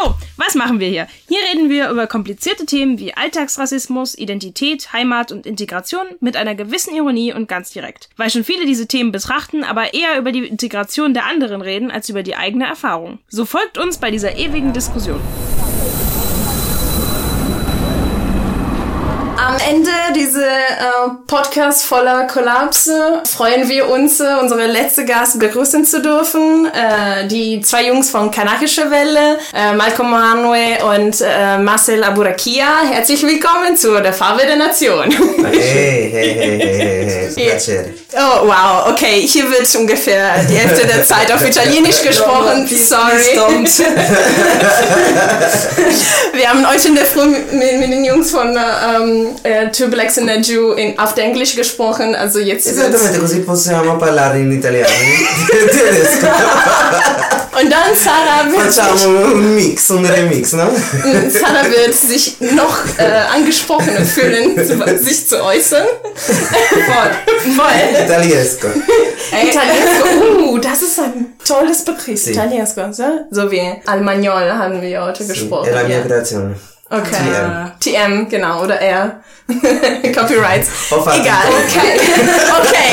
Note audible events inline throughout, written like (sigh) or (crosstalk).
So, was machen wir hier? Hier reden wir über komplizierte Themen wie Alltagsrassismus, Identität, Heimat und Integration mit einer gewissen Ironie und ganz direkt. Weil schon viele diese Themen betrachten, aber eher über die Integration der anderen reden als über die eigene Erfahrung. So folgt uns bei dieser ewigen Diskussion. Am Ende diese äh, Podcast voller Kollapse freuen wir uns, äh, unsere letzte Gast begrüßen zu dürfen. Äh, die zwei Jungs von Kanakische Welle, äh, Malcolm Manue und äh, Marcel Aburakia. Herzlich willkommen zu der Farbe der Nation. Hey, hey, hey, hey, hey, hey. (laughs) Oh, wow, okay. Hier wird ungefähr die Hälfte der Zeit auf Italienisch gesprochen. Sorry. (laughs) wir haben heute in der Früh mit, mit den Jungs von ähm, Two Blacks and a Jew in, auf Englisch gesprochen, also jetzt Esattamente così possiamo parlare in italiano. (laughs) Und dann Sarah (laughs) wird Facciamo un mix, un remix, no? Sarah wird sich noch äh, angesprochen fühlen, sich zu äußern. voll, voll. Italiesco. Italiesco, uh, das ist ein tolles Begriff. Sí. Italiesco, so? so wie Almagnol haben wir heute sí. gesprochen. È la mia creazione. Okay. TM. TM, genau, oder R. (laughs) Copyrights. Egal. Okay. (laughs) okay.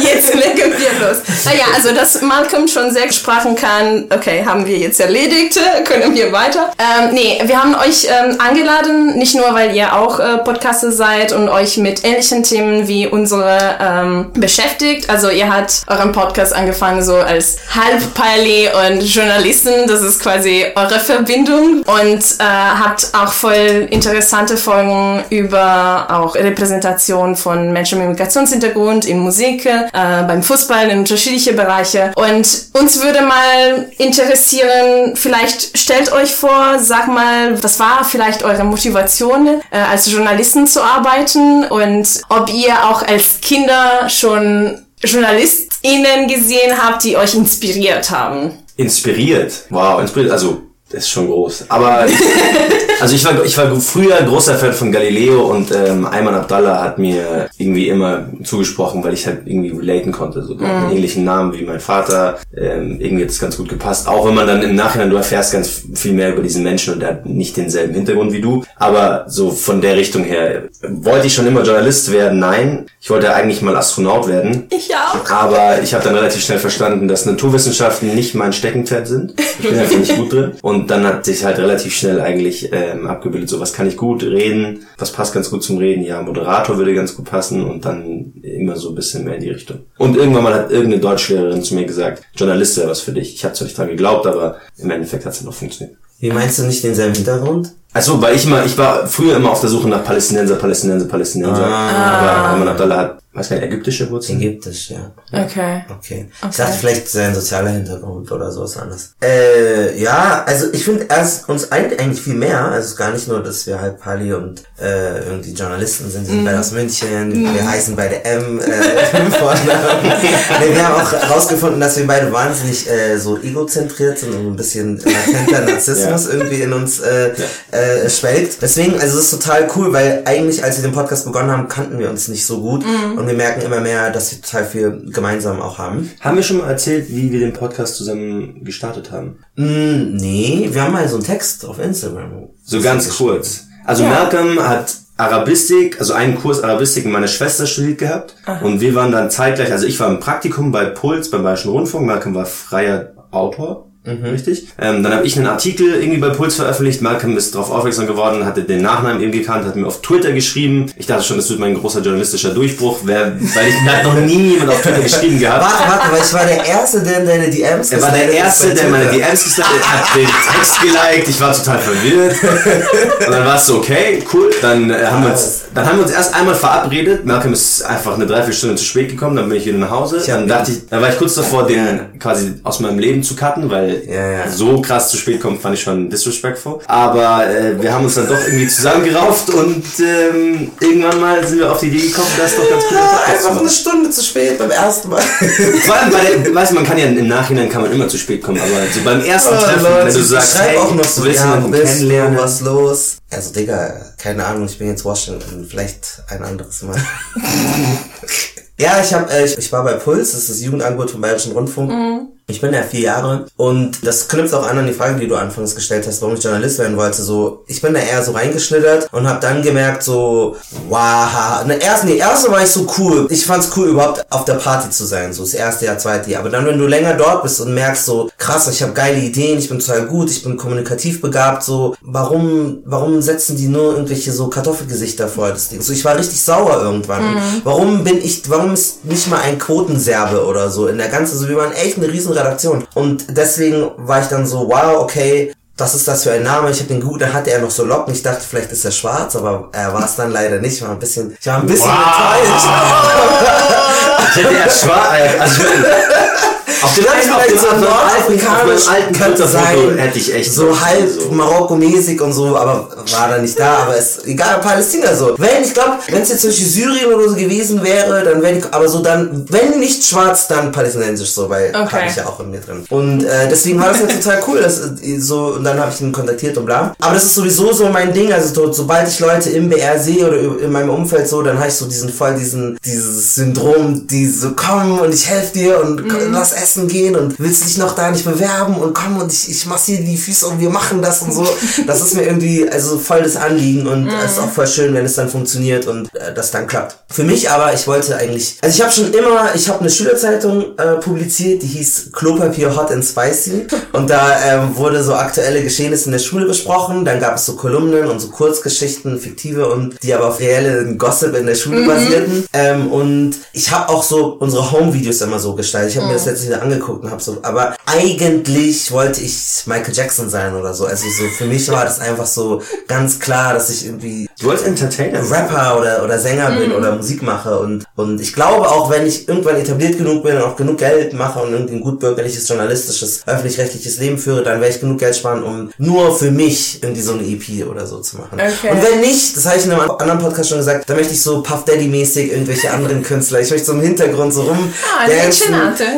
Jetzt legen wir los. Naja, also dass Malcolm schon sechs Sprachen kann, okay, haben wir jetzt erledigt. (laughs) Können wir weiter. Ähm, nee, wir haben euch ähm, angeladen, nicht nur, weil ihr auch äh, Podcaster seid und euch mit ähnlichen Themen wie unsere ähm, beschäftigt. Also ihr habt euren Podcast angefangen so als Halbpali und Journalisten. Das ist quasi eure Verbindung. Und äh, habt auch voll interessante Folgen über auch Repräsentation von Menschen mit Migrationshintergrund in Musik, äh, beim Fußball, in unterschiedliche Bereiche. Und uns würde mal interessieren, vielleicht stellt euch vor, sag mal, was war vielleicht eure Motivation, äh, als Journalisten zu arbeiten und ob ihr auch als Kinder schon JournalistInnen gesehen habt, die euch inspiriert haben. Inspiriert? Wow, inspiriert. Also das ist schon groß. (laughs) Aber ich, also ich war, ich war früher großer Fan von Galileo und ähm, Ayman Abdallah hat mir irgendwie immer zugesprochen, weil ich halt irgendwie relaten konnte. So mm. einen ähnlichen Namen wie mein Vater. Ähm, irgendwie hat es ganz gut gepasst. Auch wenn man dann im Nachhinein, du erfährst ganz viel mehr über diesen Menschen und der hat nicht denselben Hintergrund wie du. Aber so von der Richtung her, wollte ich schon immer Journalist werden? Nein. Ich wollte eigentlich mal Astronaut werden. Ich auch. Aber ich habe dann relativ schnell verstanden, dass Naturwissenschaften nicht mein Steckenpferd sind. Ich bin einfach nicht gut drin. (laughs) Und und dann hat sich halt relativ schnell eigentlich ähm, abgebildet, so was kann ich gut reden, was passt ganz gut zum Reden, ja, Moderator würde ganz gut passen und dann immer so ein bisschen mehr in die Richtung. Und irgendwann mal hat irgendeine Deutschlehrerin zu mir gesagt, Journalist wäre was für dich. Ich habe zwar nicht dran geglaubt, aber im Endeffekt hat es noch funktioniert. Wie meinst du nicht denselben Hintergrund? Also, weil ich immer, ich war früher immer auf der Suche nach Palästinenser, Palästinenser, Palästinenser. Ah. Aber man Abdallah hat gar nicht, ägyptische Wurzeln? Ägyptisch, ja. Okay. Okay. Ich dachte vielleicht sein sozialer Hintergrund oder sowas anderes. Äh, ja, also ich finde erst uns eint eigentlich viel mehr. Also es ist gar nicht nur, dass wir halb Pali und äh, irgendwie Journalisten sind, die sind mm. beide aus München, mm. wir heißen beide M, äh, (laughs) nee, wir haben auch herausgefunden, dass wir beide wahnsinnig äh, so egozentriert sind und ein bisschen latenter Narzissmus (laughs) ja. irgendwie in uns äh, ja. äh, schwelgt. Deswegen, also es ist total cool, weil eigentlich, als wir den Podcast begonnen haben, kannten wir uns nicht so gut. Mm. Wir merken immer mehr, dass wir total viel gemeinsam auch haben. Haben wir schon mal erzählt, wie wir den Podcast zusammen gestartet haben? Mm, nee, wir haben mal so einen Text auf Instagram. So ganz kurz. Also ja. Malcolm hat Arabistik, also einen Kurs Arabistik in meiner Schwester studiert gehabt. Aha. Und wir waren dann zeitgleich, also ich war im Praktikum bei Puls beim Bayerischen Rundfunk, Malcolm war freier Autor. Mhm. Richtig. Ähm, dann habe ich einen Artikel irgendwie bei Puls veröffentlicht. Malcolm ist darauf aufmerksam geworden, hatte den Nachnamen eben gekannt, hat mir auf Twitter geschrieben. Ich dachte schon, das wird mein großer journalistischer Durchbruch, wer, weil ich hat noch nie jemand auf Twitter geschrieben (laughs) gehabt. Warte, warte, weil ich war der Erste, der in deine DMs Er war der Erste, der meine DMs geslidet hat, den Text geliked. Ich war total verwirrt. Und dann war es so, okay, cool. Dann äh, haben wir uns, dann haben wir uns erst einmal verabredet. Malcolm ist einfach eine Dreiviertelstunde zu spät gekommen, dann bin ich wieder nach Hause. Dann dachte ich, dann war ich kurz davor, den quasi aus meinem Leben zu cutten, weil weil Ja, ja. so krass zu spät kommen fand ich schon disrespectful. Aber äh, wir haben uns dann doch irgendwie zusammengerauft und ähm, irgendwann mal sind wir auf die Idee gekommen, das doch ganz cool zu Einfach eine Stunde zu spät beim ersten Mal. (laughs) Vor allem der, weißt du, man kann ja im Nachhinein kann man immer zu spät kommen, aber so beim ersten Treffen, wenn du sagst, hey, auch noch so, du willst ja, jemanden bist du, kennenlernen. was los? Also, Digga, keine Ahnung, ich bin jetzt Washington, vielleicht ein anderes Mal. (laughs) ja, ich hab, äh, ich, ich war bei Puls, das ist das Jugendangebot vom Bayerischen Rundfunk. Ich bin ja vier Jahre und das knüpft auch an an die Frage, die du anfangs gestellt hast, warum ich Journalist werden wollte. So, ich bin da eher so reingeschlittert und habe dann gemerkt, so, wow, ne, erst, nee, erst war ich so cool. Ich fand's cool, überhaupt auf der Party zu sein, so das erste Jahr, zweite Jahr. Aber dann, wenn du länger dort bist und merkst, so, krass, ich habe geile Ideen, ich bin total gut, ich bin kommunikativ begabt, so, warum, warum setzen die nur irgendwelche so Kartoffelgesichter vor das Ding? So, ich war richtig sauer irgendwann. Und Warum bin ich, warum ist nicht mal ein Quotenserbe oder so in der ganzen, so, wir waren echt eine riesen Redaktion. Und deswegen war ich dann so, wow, okay, was ist das für ein Name? Ich habe den gut, dann hatte er noch so Locken. Ich dachte, vielleicht ist er schwarz, aber er war es dann leider nicht. Ich war ein bisschen, ich war ein bisschen enttäuscht. Ich hätte erst schwarz, also ich meine, auf dem, einen- auf dem, so dem alten, auf alten sein. hätte ich echt so halb so. Marokko-mäßig und so, aber war da nicht da, aber ist egal, Palästina so. Wenn, ich glaube, wenn es jetzt zum Beispiel Syrien oder so gewesen wäre, dann wäre ich, aber so dann, wenn nicht schwarz, dann palästinensisch so, weil Okay. habe ich ja auch in mir drin. Und äh, deswegen war das ja total cool, dass, äh, so, und dann habe ich ihn kontaktiert und bla. Aber das ist sowieso so mein Ding, also so, sobald ich Leute im BR sehe oder in meinem Umfeld so, dann habe ich so diesen voll diesen, dieses Syndrom, die so kommen und ich helfe dir und Mhm. lass essen gehen und willst dich noch da nicht bewerben und komm und ich, ich massiere die Füße und wir machen das und so. (laughs) Das ist mir irgendwie also voll das Anliegen und Mhm. es ist auch voll schön, wenn es dann funktioniert und äh, das dann klappt. Für mich aber, ich wollte eigentlich, also ich habe schon immer, ich habe eine Schülerzeitung äh, publiziert, die hieß Klopapier Hot and Spicy (laughs) und da ähm, wurde so aktuelle Geschehnisse in der Schule besprochen, dann gab es so Kolumnen und so Kurzgeschichten, fiktive und die aber auf reellen Gossip in der Schule basierten ähm, und ich habe auch so unsere Home-Videos immer so gestaltet. Ich habe mir das letztens angeguckt und habe so, aber eigentlich wollte ich Michael Jackson sein oder so. Also so für mich war das einfach so ganz klar, dass ich irgendwie Du wolltest Entertainer. Rapper oder, oder Sänger bin oder Musik mache und, und ich glaube auch, wenn ich irgendwann etabliert genug bin und auch genug Geld mache und irgendwie ein gut bürgerliches, journalistisches, öffentlich-rechtliches Leben führe, dann werde ich genug Geld sparen, um nur für mich irgendwie so eine EP oder so zu machen. Okay. Und wenn nicht, das habe ich in einem anderen Podcast schon gesagt, dann möchte ich so Puff Daddy-mäßig irgendwelche anderen Künstler, ich möchte so im Hintergrund so rum Ah.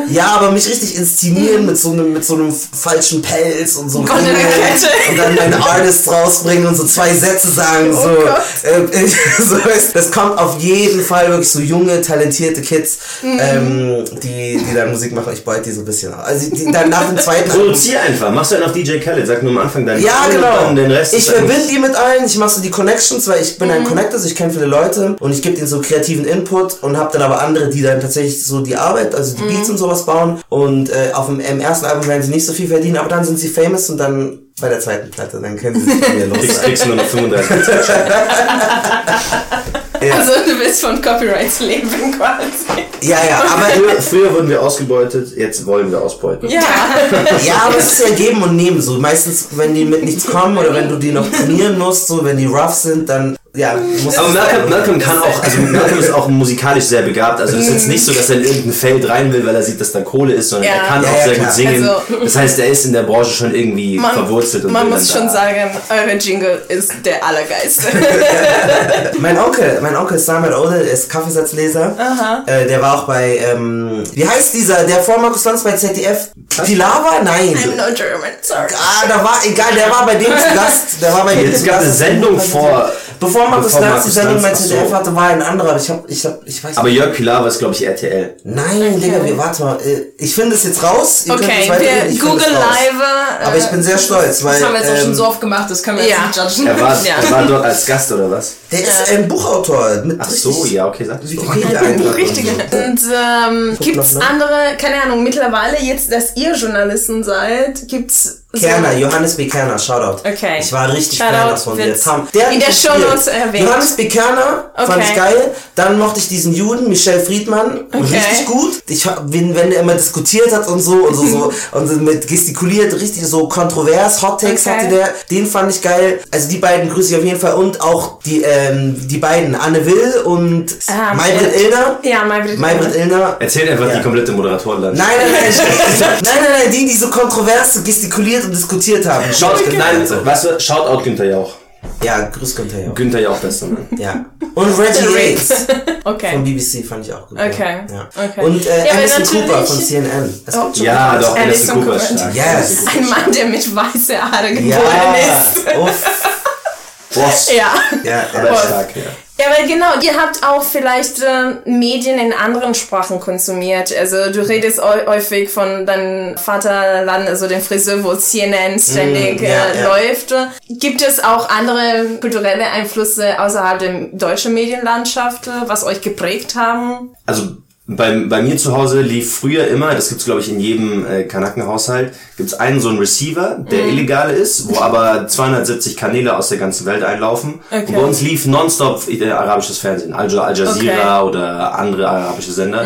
Ja, aber mich richtig inszenieren mit so einem, mit so einem falschen Pelz und so Ringen Kette. und dann meine Artists rausbringen und so zwei Sätze sagen, so, Oh Gott. äh, (laughs) so das kommt auf jeden Fall wirklich so junge, talentierte Kids, Mhm. ähm, die, die dann Musik machen. Ich beute die so ein bisschen aus. Also die, dann nach dem zweiten. (laughs) Produzier einfach. Machst du einen auf DJ Khaled. Sag nur am Anfang deinen Ja, Namen und genau. dann den Rest. ich verbinde die mit allen, ich mache so die Connections, weil ich bin Mhm. ein Connector, also ich kenne viele Leute und ich gebe ihnen so kreativen Input und habe dann aber andere, die dann tatsächlich so die Arbeit, also die Mhm. Beats und sowas bauen und äh, auf dem im ersten Album werden sie nicht so viel verdienen, aber dann sind sie famous und dann bei der zweiten Platte, dann können sie sich mir los. Kriegst, kriegst nur noch 35 (laughs) (laughs) Also du willst von Copyrights leben quasi. Ja, ja, aber früher, früher wurden wir ausgebeutet, jetzt wollen wir ausbeuten. Ja. (laughs) Ja, aber es ist ja geben und nehmen so. Meistens, wenn die mit nichts kommen oder wenn du die noch trainieren musst, so, wenn die rough sind, dann, ja, muss Aber Malcolm, Malcolm kann auch, also Malcolm ist auch musikalisch sehr begabt. Also es ist jetzt nicht so, dass er in irgendein Feld rein will, weil er sieht, dass da Kohle ist, sondern Ja. er kann Ja, auch ja, sehr klar. gut singen. Also- das heißt, er ist in der Branche schon irgendwie verwurzelt und man muss schon da. sagen, eure Jingle ist der Allergeist. (laughs) Mein Onkel, mein Onkel Samuel Ode ist Kaffeesatzleser. Äh, der war auch bei, ähm, wie heißt dieser, der vor Markus Lanz bei ZDF? Pilava? Nein. I'm no German, sorry. Ah, da war, egal, der war bei dem zu Gast. Der war bei dem Es zu gab eine Sendung vor. Bevor Markus Lanz Markus die Sendung bei ach so. ZDF hatte, war ein anderer, aber ich hab, ich hab, ich weiß Aber nicht. Jörg Pilawa ist, glaube ich, RTL. Nein, Digga, wir, warte mal. äh, Ich finde es jetzt raus. Ihr Okay, es wir es raus. live. äh, Aber ich bin sehr stolz, weil. Das haben wir jetzt auch schon ähm, so oft gemacht, das können wir Ja. jetzt nicht judgen. Er war, (laughs) Ja. er war dort als Gast oder was? Der ist ein Buchautor mit Ach so, ja, okay, sag. Wikipedia-Eintrag. Richtige. Und ähm, gibt's andere, keine Ahnung, mittlerweile jetzt, dass ihr Journalisten seid, gibt's Kerner, Johannes B. Kerner, Shoutout. Okay. Ich war richtig Shoutout Fan davon. Der, Tam, der in der gespielt. Shownotes erwähnt. Johannes B. Kerner fand Okay. ich geil. Dann mochte ich diesen Juden, Michel Friedmann, richtig gut. Ich hab- wenn, wenn der immer diskutiert hat und so und so, so (laughs) und so mit gestikuliert, richtig so kontrovers, Hot Takes Okay. hatte der, den fand ich geil. Also die beiden grüße ich auf jeden Fall und auch die ähm, die beiden Anne Will und Ah, Maybrit Illner. Ja, Maybrit Maybrit Illner. Erzählt einfach Ja. die komplette Moderatorenlandschaft. Nein, nein, (laughs) nein, nein, nein, nein, die, die so kontrovers gestikuliert und diskutiert haben. Schaut, nein, weißt du, Shoutout Günther Jauch. Ja, grüß Günther Jauch. Günther Jauch, bester Mann. Ja. Und Reggie Yates (laughs) von Okay. BBC fand ich auch gut. Okay. Ja. Okay. Und äh, Ja, Anderson Cooper von CNN. Das Oh, gibt schon Ja, doch, Alison Anderson Cooper. Yes. Ein Mann, der mit weißen Haaren geboren Ja. ist. Uff. Boss. (laughs) Ja. Ja, Aber ja. er ist stark, ja. Ja, weil genau, ihr habt auch vielleicht äh, Medien in anderen Sprachen konsumiert. Also du redest häu- häufig von deinem Vaterland, also dem Friseur, wo CNN ständig Mm, ja, äh, ja. läuft. Gibt es auch andere kulturelle Einflüsse außerhalb der deutschen Medienlandschaft, was euch geprägt haben? Also bei, bei mir zu Hause lief früher immer, das gibt's glaube ich in jedem äh, Kanakenhaushalt, gibt's einen so einen Receiver, der illegale ist, wo (laughs) aber 270 Kanäle aus der ganzen Welt einlaufen. Okay. Und bei uns lief nonstop äh, arabisches Fernsehen, Al, Al Jazeera Okay. oder andere arabische Sender.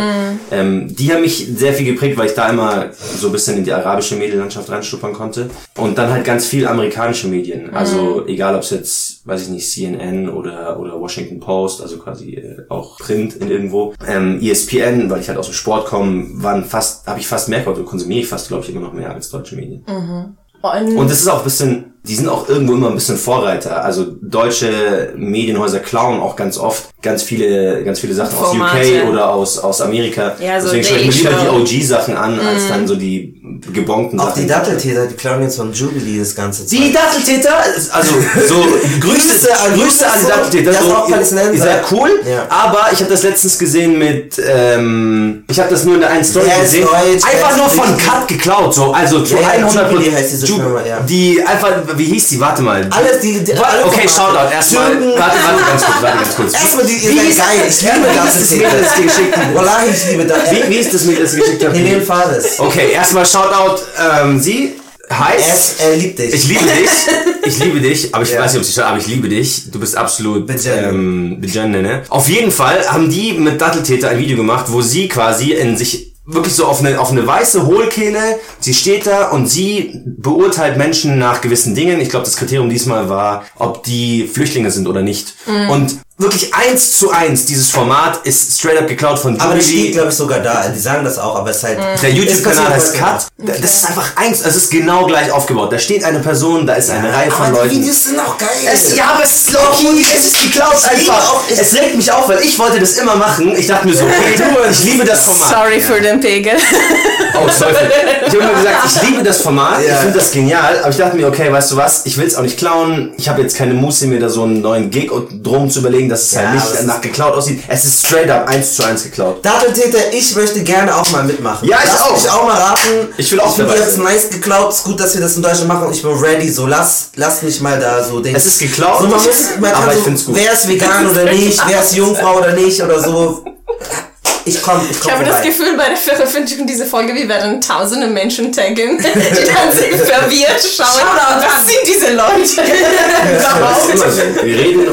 Ähm, die haben mich sehr viel geprägt, weil ich da immer so ein bisschen in die arabische Medienlandschaft reinschnuppern konnte. Und dann halt ganz viel amerikanische Medien. Also egal ob es jetzt, weiß ich nicht, CNN oder, oder Washington Post, also quasi äh, auch Print in irgendwo. Ähm, ESPN, weil ich halt aus dem Sport komme, waren fast, habe ich fast mehr gehört, oder konsumiere ich fast, glaube ich, immer noch mehr als deutsche Medien. Und, Und das ist auch ein bisschen, die sind auch irgendwo immer ein bisschen Vorreiter. Also deutsche Medienhäuser klauen auch ganz oft ganz viele, ganz viele Sachen aus Formate. UK oder aus, aus Amerika. Ja, so Deswegen schaue ich mir lieber die OG-Sachen an, als dann so die gebonkten Auch Sachen. die Datteltäter, die klauen jetzt von Jubilee das ganze Zeit. Die Datteltäter, also so (laughs) Grüße, Grüße an Grüße an die Datteltäter. ist So, auch ihr, ihr seid cool, Ja. aber ich habe das letztens gesehen mit, ähm, ich habe das nur in der einen Story ist gesehen, deutsch, einfach nur von Cut geklaut, so also zu Ja, ja, 100 Jubilee heißt diese Ju- Firma, ja. Die einfach, wie hieß die? Warte mal. Alles, die, die alle okay, Formate. Shoutout. Erstmal, warte, warte ganz kurz, warte ganz (laughs) kurz. Erstmal die, seid hieß- geil. Ich liebe Wie hieß das geschickt? Wallahi, ich liebe das. Wie, wie ist das Mädel, das geschickt? Helene Fares. Okay, erstmal Shoutout, ähm, sie heißt... Er, ist- er liebt dich. Ich liebe dich. (laughs) Ich liebe dich. Aber ich Ja. weiß nicht, ob sie schon, aber ich liebe dich. Du bist absolut Bejenne. ähm, Bejenne, ne? Auf jeden Fall haben die mit Datteltäter ein Video gemacht, wo sie quasi in sich wirklich so auf eine, auf eine weiße Hohlkehle, sie steht da und sie beurteilt Menschen nach gewissen Dingen. Ich glaube, das Kriterium diesmal war, ob die Flüchtlinge sind oder nicht. Und wirklich eins zu eins, dieses Format ist straight up geklaut von aber das steht, glaube ich, sogar da. Die sagen das auch, aber es ist halt. Der YouTube-Kanal heißt passiert Cut. Da- Das ist einfach eins, es ist genau gleich aufgebaut. Da steht eine Person, da ist eine Reihe von aber die Leuten. Videos sind auch geil. Es, ja, aber es ist low-key, es ist geklaut Ich einfach. auch- ich- es regt mich auf, weil ich wollte das immer machen. Ich dachte mir so, okay, ich liebe das Format. sorry für den Pegel. Oh, sorry. Ich habe immer gesagt, ich liebe das Format, ich Ja. finde das genial, aber ich dachte mir, okay, weißt du was, ich will es auch nicht klauen. Ich habe jetzt keine Muße, mir da so einen neuen Gig und drum zu überlegen, dass es Ja, halt aber es nicht ist- nach geklaut aussieht. Es ist straight up eins zu eins geklaut. Datteltäter, ich möchte gerne auch mal mitmachen. Ja, ich lass auch. mich auch mal raten. Ich will auch Ich jetzt sein. nice geklaut. Ist gut, dass wir das in Deutschland machen. Und ich bin ready. So, lass, lass mich mal da so denken. Es ist geklaut, So, man muss, man aber kann ich so, find's gut. Wer ist vegan oder (laughs) nicht? Wer ist Jungfrau oder nicht? Oder so. Ich komm, ich Ich komm habe das vorbei. Gefühl, bei der Veröffentlichung dieser Folge, wir werden tausende Menschen taggen, (laughs) die dann so verwirrt schauen. Was sind diese Leute? (laughs) Das ist immer so. Wir reden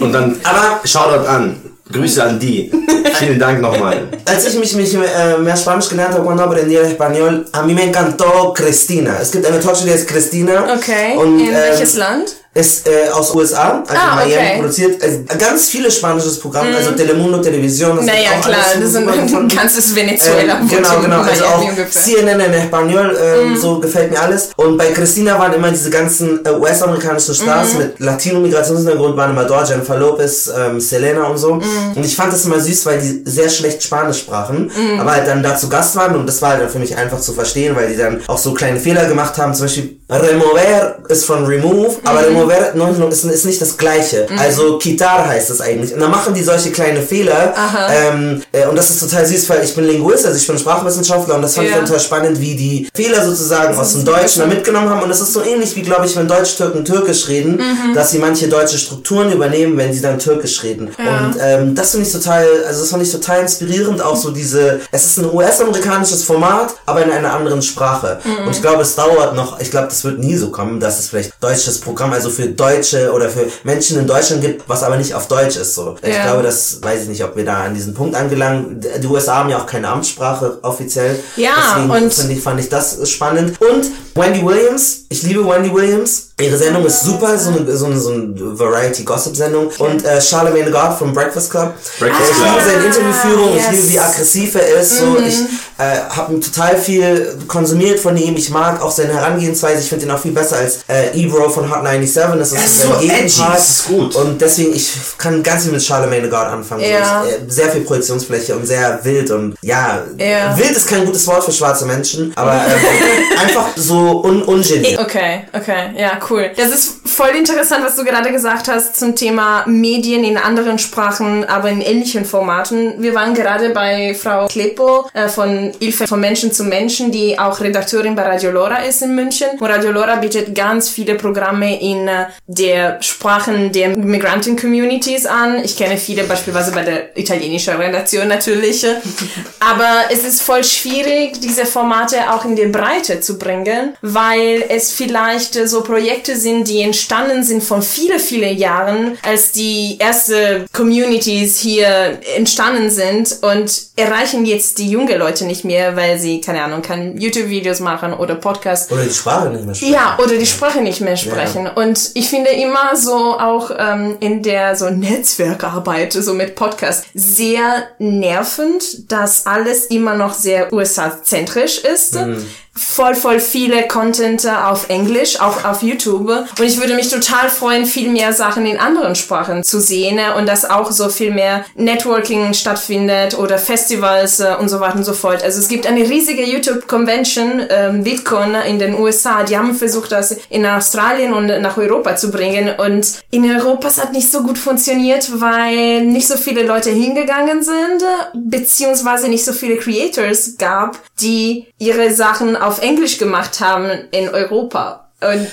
und dann Aber- Shoutout an. Grüße an die. Vielen Dank nochmal. Als ich mich, mich äh, mehr Spanisch gelernt habe, cuando aprendí el español, a mí me encantó Cristina. Es gibt eine Talkshow, die heißt Cristina. Okay, Und, in ähm, welches Land? Ist äh, aus USA, also Ah, Miami okay. produziert. Also, ganz viele spanisches Programm, also Telemundo Television. das Naja, klar, alles das ist ein (laughs) ganzes Venezuela. Ähm, genau, genau. Also auch ungefähr. CNN in Espanol, ähm, so gefällt mir alles. Und bei Christina waren immer diese ganzen äh, US-amerikanischen Stars mit Latino-Migrationshintergrund, waren immer dort, Jennifer Lopez, ähm, Selena und so. Und ich fand das immer süß, weil die sehr schlecht Spanisch sprachen, aber halt dann dazu Gast waren und das war halt dann für mich einfach zu verstehen, weil die dann auch so kleine Fehler gemacht haben. Zum Beispiel Remover ist von Remove, aber Remover Novera, no, ist, ist nicht das gleiche. Mhm. Also Kitar heißt es eigentlich. Und dann machen die solche kleine Fehler. Ähm, äh, und das ist total süß, weil ich bin Linguist, also ich bin Sprachwissenschaftler und das fand ja. ich total spannend, wie die Fehler sozusagen aus dem Deutschen da mitgenommen haben. Und das ist so ähnlich wie, glaube ich, wenn Deutsch-Türken Türkisch reden, mhm. dass sie manche deutsche Strukturen übernehmen, wenn sie dann Türkisch reden. Ja. Und ähm, das finde ich total, also das fand ich total inspirierend, auch so diese, es ist ein US-amerikanisches Format, aber in einer anderen Sprache. Mhm. Und ich glaube, es dauert noch, ich glaube, das wird nie so kommen, dass es vielleicht deutsches Programm, also für Deutsche oder für Menschen in Deutschland gibt, was aber nicht auf Deutsch ist. So. Ja. Ich glaube, das weiß ich nicht, ob wir da an diesen Punkt angelangen. Die USA haben ja auch keine Amtssprache offiziell. Ja, Deswegen und ich, fand ich das spannend. Und Wendy Williams, ich liebe Wendy Williams. Ihre Sendung ist super, so eine, so eine, so eine Variety-Gossip-Sendung. Und äh, Charlemagne God vom Breakfast Club. Breakfast Club. Ich liebe seine Interviewführung, yes. ich liebe, wie aggressiv er ist. So. Mhm. Ich äh, habe total viel konsumiert von ihm. Ich mag auch seine Herangehensweise. Ich finde ihn auch viel besser als äh, Ebro von Hot 97. Das ist, ist so edgy, das ist gut. Und deswegen, ich kann ganz viel mit Charlemagne God anfangen. Ja. So, ich, äh, sehr viel Projektionsfläche und sehr wild. Und ja, ja, wild ist kein gutes Wort für schwarze Menschen, aber äh, (laughs) einfach so un ungeniert. Okay, okay, ja, cool. Das ist voll interessant, was du gerade gesagt hast zum Thema Medien in anderen Sprachen, aber in ähnlichen Formaten. Wir waren gerade bei Frau Klepo äh, von Hilfe von Menschen zu Menschen, die auch Redakteurin bei Radio Lora ist in München. Und Radio Lora bietet ganz viele Programme in äh, der Sprachen der Migranten-Communities an. Ich kenne viele beispielsweise bei der italienischen Redaktion natürlich. (laughs) aber es ist voll schwierig, diese Formate auch in die Breite zu bringen, weil es vielleicht so Projekte sind, die entstanden sind von viele, viele Jahren, als die erste Communities hier entstanden sind und erreichen jetzt die junge Leute nicht mehr, weil sie, keine Ahnung, keine YouTube-Videos machen oder Podcasts. Oder die Sprache nicht mehr sprechen. Ja, oder die Sprache nicht mehr sprechen. Ja. Und ich finde immer so auch ähm, in der so Netzwerkarbeit, so mit Podcasts, sehr nervend, dass alles immer noch sehr USA-zentrisch ist. Mhm voll, voll viele Content auf Englisch, auch auf YouTube. Und ich würde mich total freuen, viel mehr Sachen in anderen Sprachen zu sehen und dass auch so viel mehr Networking stattfindet oder Festivals äh, und so weiter und so fort. Also es gibt eine riesige YouTube-Convention, ähm, Bitcoin in den USA. Die haben versucht, das in Australien und nach Europa zu bringen. Und in Europa es hat nicht so gut funktioniert, weil nicht so viele Leute hingegangen sind, beziehungsweise nicht so viele Creators gab, die ihre Sachen auf Englisch gemacht haben in Europa. Und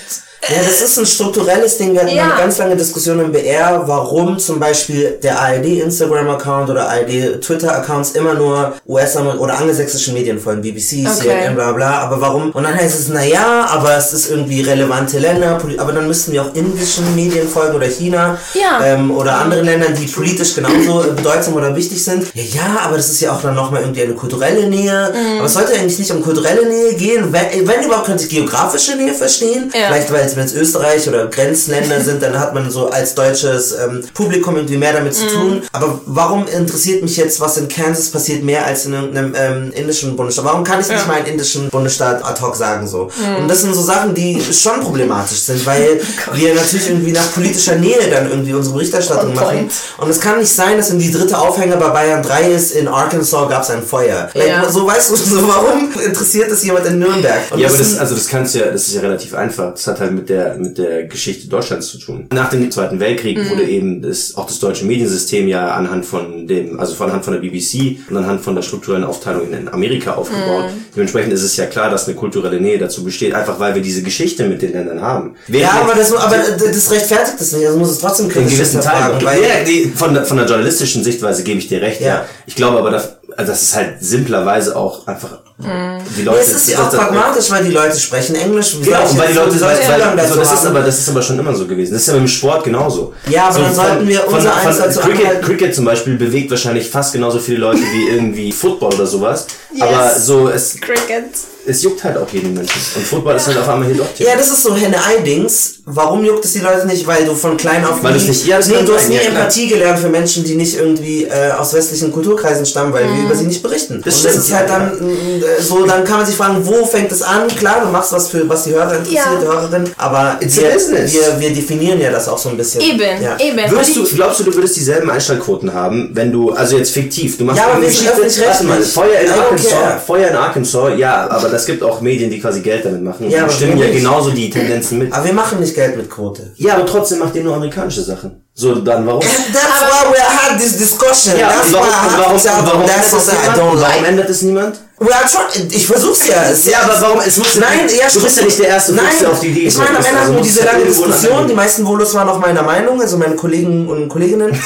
ja, das ist ein strukturelles Ding. Wir hatten ja. eine ganz lange Diskussion im BR, warum zum Beispiel der ARD Instagram-Account oder ARD Twitter-Accounts immer nur US- oder angelsächsischen Medien folgen, BBC, okay. CNN, bla bla. Aber warum? Und dann heißt es, na ja, aber es ist irgendwie relevante Länder, aber dann müssten wir auch indischen Medien folgen oder China ja. ähm, oder anderen Ländern, die politisch genauso bedeutsam oder wichtig sind. Ja, ja, aber das ist ja auch dann nochmal irgendwie eine kulturelle Nähe. Mhm. Aber es sollte eigentlich nicht um kulturelle Nähe gehen. Wenn, wenn überhaupt, könnte ich geografische Nähe verstehen. Ja. Vielleicht, weil es wenn es Österreich oder Grenzländer sind, dann hat man so als deutsches ähm, Publikum irgendwie mehr damit zu mhm. tun. Aber warum interessiert mich jetzt, was in Kansas passiert, mehr als in irgendeinem ähm, indischen Bundesstaat? Warum kann ich ja. nicht mal einen indischen Bundesstaat ad hoc sagen so? Mhm. Und das sind so Sachen, die schon problematisch sind, weil (laughs) oh wir natürlich irgendwie nach politischer Nähe dann irgendwie unsere Berichterstattung On machen. Point. Und es kann nicht sein, dass in die dritte Aufhänger bei Bayern 3 ist, in Arkansas gab es ein Feuer. Ja. so weißt du, so warum interessiert es jemand in Nürnberg? Und ja, aber das, also das kannst ja, das ist ja relativ einfach. Das hat halt mit mit der, mit der Geschichte Deutschlands zu tun. Nach dem Zweiten Weltkrieg mhm. wurde eben das, auch das deutsche Mediensystem ja anhand von dem, also von anhand von der BBC und anhand von der strukturellen Aufteilung in Amerika aufgebaut. Mhm. Dementsprechend ist es ja klar, dass eine kulturelle Nähe dazu besteht, einfach weil wir diese Geschichte mit den Ländern haben. Während ja, aber das, aber das rechtfertigt das nicht, also muss es trotzdem kritisch in gewissen Teilen. Ja, die, von, der, von der journalistischen Sichtweise gebe ich dir recht, ja. ja. Ich glaube aber, dass, also das ist halt simplerweise auch einfach. Die Leute, es ist ja auch pragmatisch, weil die Leute sprechen Englisch. Genau, und weil die Leute, weil, weil, also das ist aber, das ist aber schon immer so gewesen. Das ist ja im Sport genauso. Ja, aber so, dann sollten wir unser von, von, von Cricket, Cricket zum Beispiel bewegt wahrscheinlich fast genauso viele Leute wie irgendwie Football oder sowas. Yes. Aber so, es, Cricket es juckt halt auch jeden Menschen. Und Football ist halt auf einmal hier doch Thema. Ja, das ist so Henne-Ei-Dings. Warum juckt es die Leute nicht? Weil du von klein auf weil nie, nicht, ja, nee, du hast nie ja, Empathie gelernt für Menschen, die nicht irgendwie äh, aus westlichen Kulturkreisen stammen, weil mhm. wir über sie nicht berichten. Das, Und das ist halt dann äh, so, dann kann man sich fragen, wo fängt es an? Klar, du machst was für was die Hörer interessiert, ja. Hörerin, aber wir, wir, wir, definieren ja das auch so ein bisschen. Eben, ja. eben. Würdest du, glaubst du, du würdest dieselben Einstellquoten haben, wenn du, also jetzt fiktiv, du machst ja, aber wir warte mal, Feuer in Arkansas, Feuer in Arkansas, ja, aber es gibt auch Medien, die quasi Geld damit machen. Ja, aber stimmen wir ja genauso die Tendenzen mit. Aber wir machen nicht Geld mit Quote. Ja, aber trotzdem macht ihr nur amerikanische Sachen. So, dann warum? That's why we had this discussion. Ja, that's und why warum, warum, warum, that's ändert I niemand? warum ändert es niemand? We are trying, ich versuch's ja. Es Ja, aber warum? Es muss Nein, ja, du bist ja nicht der erste Nein, auf die Idee Ich meine, am. Ende Also hatten wir diese es lange Diskussion. Die meisten Volos waren auch meiner Meinung, also meine Kollegen und Kolleginnen. (laughs)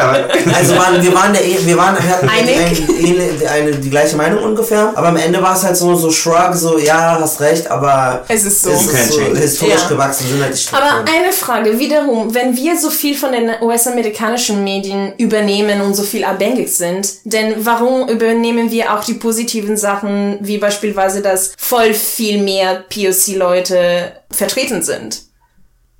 Aber. Also waren, wir waren der, wir waren, wir hatten Einig? Eine, eine, eine, die gleiche Meinung ungefähr. Aber am Ende war es halt so, so shrug, so, ja, hast recht, aber Es ist so. es ist so change. historisch Ja. gewachsen sind halt die Strukturen. Aber eine Frage, wiederum, wenn wir so viel von den US-amerikanischen Medien übernehmen und so viel abhängig sind, denn warum übernehmen wir auch die positiven Sachen, wie beispielsweise, dass voll viel mehr POC-Leute vertreten sind?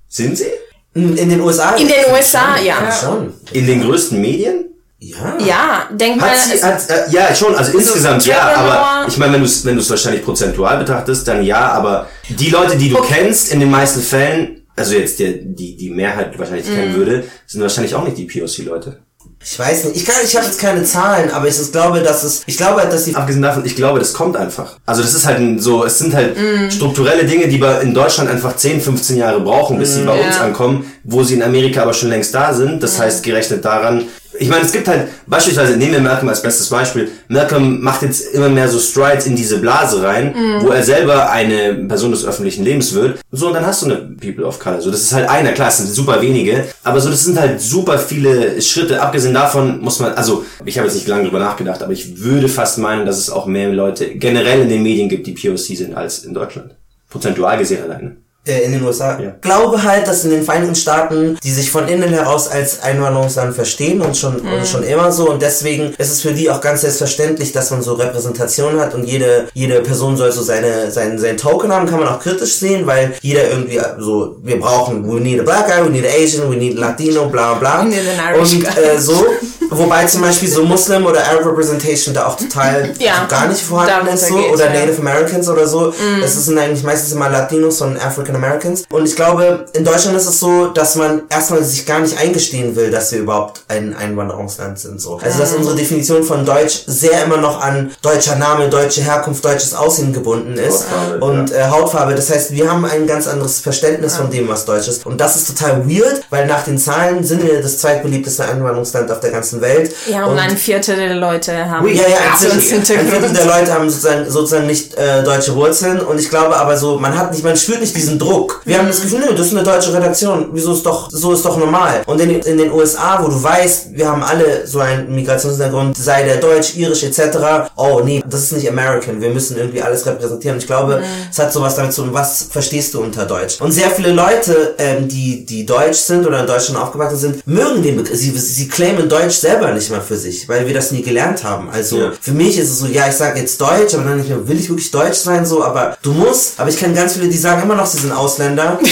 Sind sie? in, in den USA? In den USA, ja. Schon. In den größten Medien? Ja. Ja, denk mal, sie, hat, äh, ja, schon, also insgesamt ja, aber ich meine, wenn du es wenn du's wahrscheinlich prozentual betrachtest, dann ja, aber die Leute, die du kennst, in den meisten Fällen, also jetzt der, die, die Mehrheit wahrscheinlich Mhm. kennen würde, sind wahrscheinlich auch nicht die POC-Leute. Ich weiß nicht. Ich kann, ich habe jetzt keine Zahlen, aber ich glaube, dass es, ich glaube halt, dass die Abgesehen davon, ich glaube, das kommt einfach. Also das ist halt ein, so, es sind halt Mhm. strukturelle Dinge, die wir in Deutschland einfach 10, 15 Jahre brauchen, bis sie bei Ja. uns ankommen, wo sie in Amerika aber schon längst da sind. Das heißt, gerechnet daran, ich meine, es gibt halt, beispielsweise, nehmen wir Malcolm als bestes Beispiel. Malcolm macht jetzt immer mehr so Strides in diese Blase rein, Mhm. wo er selber eine Person des öffentlichen Lebens wird. So, und dann hast du eine People of Color. So, das ist halt einer, klar, es sind super wenige, aber so, das sind halt super viele Schritte. Abgesehen davon muss man, also, ich habe jetzt nicht lange drüber nachgedacht, aber ich würde fast meinen, dass es auch mehr Leute generell in den Medien gibt, die POC sind, als in Deutschland. Prozentual gesehen alleine. Äh, in den USA. Ja. Ich glaube halt, dass in den Vereinigten Staaten, die sich von innen heraus als Einwanderungsland verstehen und schon, und schon immer so und deswegen ist es für die auch ganz selbstverständlich, dass man so Repräsentation hat und jede, jede Person soll so seine, seinen, seinen Token haben, kann man auch kritisch sehen, weil jeder irgendwie so, wir brauchen, we need a black guy, we need an Asian, we need a Latino, bla bla. We need an Irish und äh, so, wobei zum Beispiel so Muslim oder Arab Representation da auch total (laughs) Ja, gar nicht vorhanden darunter ist so geht's, oder ja. Native Americans oder so. Mm. Das sind eigentlich meistens immer Latinos und African Americans. Und ich glaube, in Deutschland ist es so, dass man erstmal sich gar nicht eingestehen will, dass wir überhaupt ein Einwanderungsland sind. So. Also dass unsere Definition von Deutsch sehr immer noch an deutscher Name, deutsche Herkunft, deutsches Aussehen gebunden ist. Hautfarbe, und äh, Hautfarbe. Das heißt, wir haben ein ganz anderes Verständnis von dem, was Deutsch ist. Und das ist total weird, weil nach den Zahlen sind wir das zweitbeliebteste Einwanderungsland auf der ganzen Welt. ja, und ein Viertel der Leute haben Ja, ja, ein Viertel, ein Viertel der Leute haben sozusagen, sozusagen nicht äh, deutsche Wurzeln und ich glaube aber so, man hat nicht, man spürt nicht diesen Druck. Wir haben das Gefühl, nö, das ist eine deutsche Redaktion, wieso ist doch, so ist doch normal. Und in, in den USA, wo du weißt, wir haben alle so einen Migrationshintergrund, sei der deutsch, irisch etc., oh nee, das ist nicht American, wir müssen irgendwie alles repräsentieren. Ich glaube, es hat sowas damit zu tun, was verstehst du unter Deutsch? Und sehr viele Leute, ähm, die, die deutsch sind oder in Deutschland aufgewachsen sind, mögen den Begriff, sie, sie claimen Deutsch selber nicht mal für sich, weil wir das nie gelernt haben. Also Ja. für mich ist es so, ja, ich sage jetzt Deutsch, aber dann nicht mehr, will ich wirklich Deutsch sein, so, aber du musst, aber ich kenne ganz viele, die sagen immer noch, sie sind Ausländer. (laughs)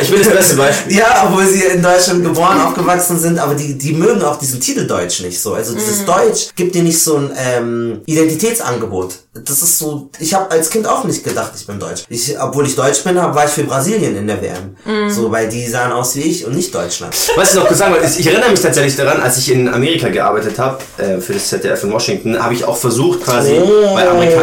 Ich bin das beste Beispiel. ja, obwohl sie in Deutschland geboren, aufgewachsen sind, aber die, die mögen auch diesen Titel Deutsch nicht so. Also dieses Deutsch gibt dir nicht so ein ähm, Identitätsangebot. Das ist so, ich habe als Kind auch nicht gedacht, ich bin Deutsch. Ich, obwohl ich Deutsch bin, war ich für Brasilien in der WM. So, weil die sahen aus wie ich und nicht Deutschland. Was ich noch kurz sagen wollte, ist, ich erinnere mich tatsächlich daran, als ich in Amerika gearbeitet habe, äh, für das ZDF in Washington, habe ich auch versucht, quasi Oh, bei Amerika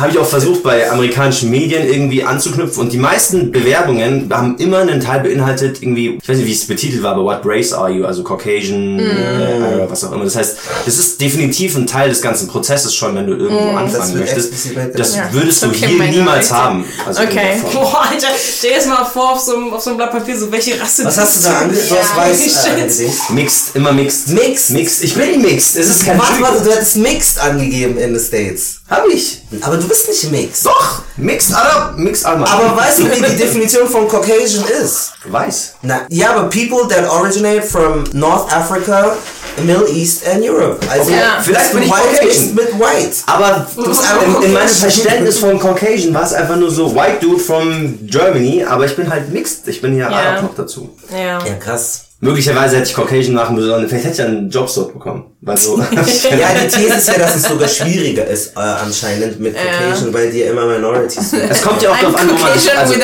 habe ich auch versucht, bei amerikanischen Medien irgendwie anzuknüpfen und die meisten Bewerbungen haben immer einen Teil beinhaltet, irgendwie, ich weiß nicht, wie es betitelt war, aber what race are you? Also Caucasian, äh, Arab, was auch immer. Das heißt, das ist definitiv ein Teil des ganzen Prozesses schon, wenn du irgendwo Das anfangen möchtest. Das Ja. würdest du Okay, hier niemals Leute. haben. Also Okay. Boah, Alter, stell dir das mal vor auf so einem, auf so einem Blatt Papier, so welche Rasse Was hast du da ange du hast weiß (laughs) äh? Mixed, immer mixed. Mixed? Mixed. Ich bin mixed. Es ist kein Warte, warte, du hättest Mixed angegeben in the States. Hab ich. Aber du bist nicht Mixed. Doch, Mixed Arab, Mixed Alman. Aber weißt du, wie die Definition von Caucasian ist? weiß. Na, ja, aber people that originate from North Africa, Middle East and Europe. Also Ja. Vielleicht bin ich white Caucasian. mit white. Aber bist einfach in, in meinem. Verständnis von Caucasian war es einfach nur so White Dude from Germany, aber ich bin halt mixed. Ich bin ja Ja. Arab noch dazu. Ja. Ja, krass. Möglicherweise hätte ich Caucasian machen sollen. Vielleicht hätte ich einen Job dort bekommen. Weil so. (laughs) Ja, die (laughs) These ist ja, dass es sogar schwieriger ist, äh, anscheinend mit Caucasian, weil die ja immer Minorities sind. es kommt ja auch darauf an, wo man. Caucasian Also,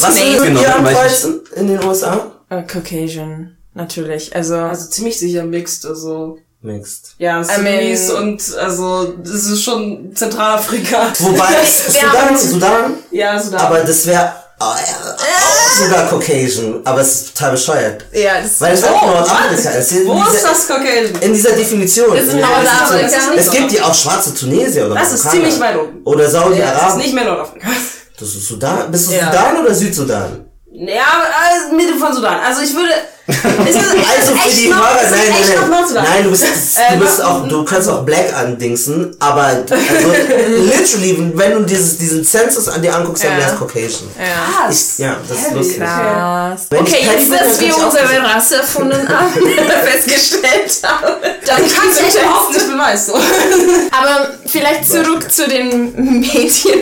Was würdet Genau, ankreuzen in den USA? Äh, Caucasian, natürlich. Also, Also ziemlich sicher mixed, also. Mixed. Ja, Sudanese und also das ist schon Zentralafrika. Wobei (laughs) Sudan, Sudan? Ja, Sudan. Aber das wäre oh, ja, auch sogar Caucasian, aber es ist total bescheuert. Ja, das Weil es auch Nordafrika ist. Wo dieser, ist das Caucasian? In dieser Definition. Das ist Nordafrika. Es gibt ja auch schwarze Tunesier oder Das ist ziemlich weit oben. Oder Saudi-Arabien. das ist nicht mehr Nordafrika. Das ist Sudan. Bist du ja. Sudan oder Südsudan? Ja, also Mitte von Sudan. Also ich würde. (laughs) Also für die Hörer, nein, nein, nein. Nein, du bist, du bist äh, auch, du kannst auch Black andingsen, aber also, (laughs) literally, wenn du dieses, diesen Census an dir anguckst, dann wär's Caucasian. Ja. Ich, ja, das ist lustig. Krass. Okay, jetzt, dass wir unsere Rasse erfunden (laughs) haben, festgestellt haben, dann kannst du überhaupt nicht beweisen. Aber vielleicht zurück zu den Medien,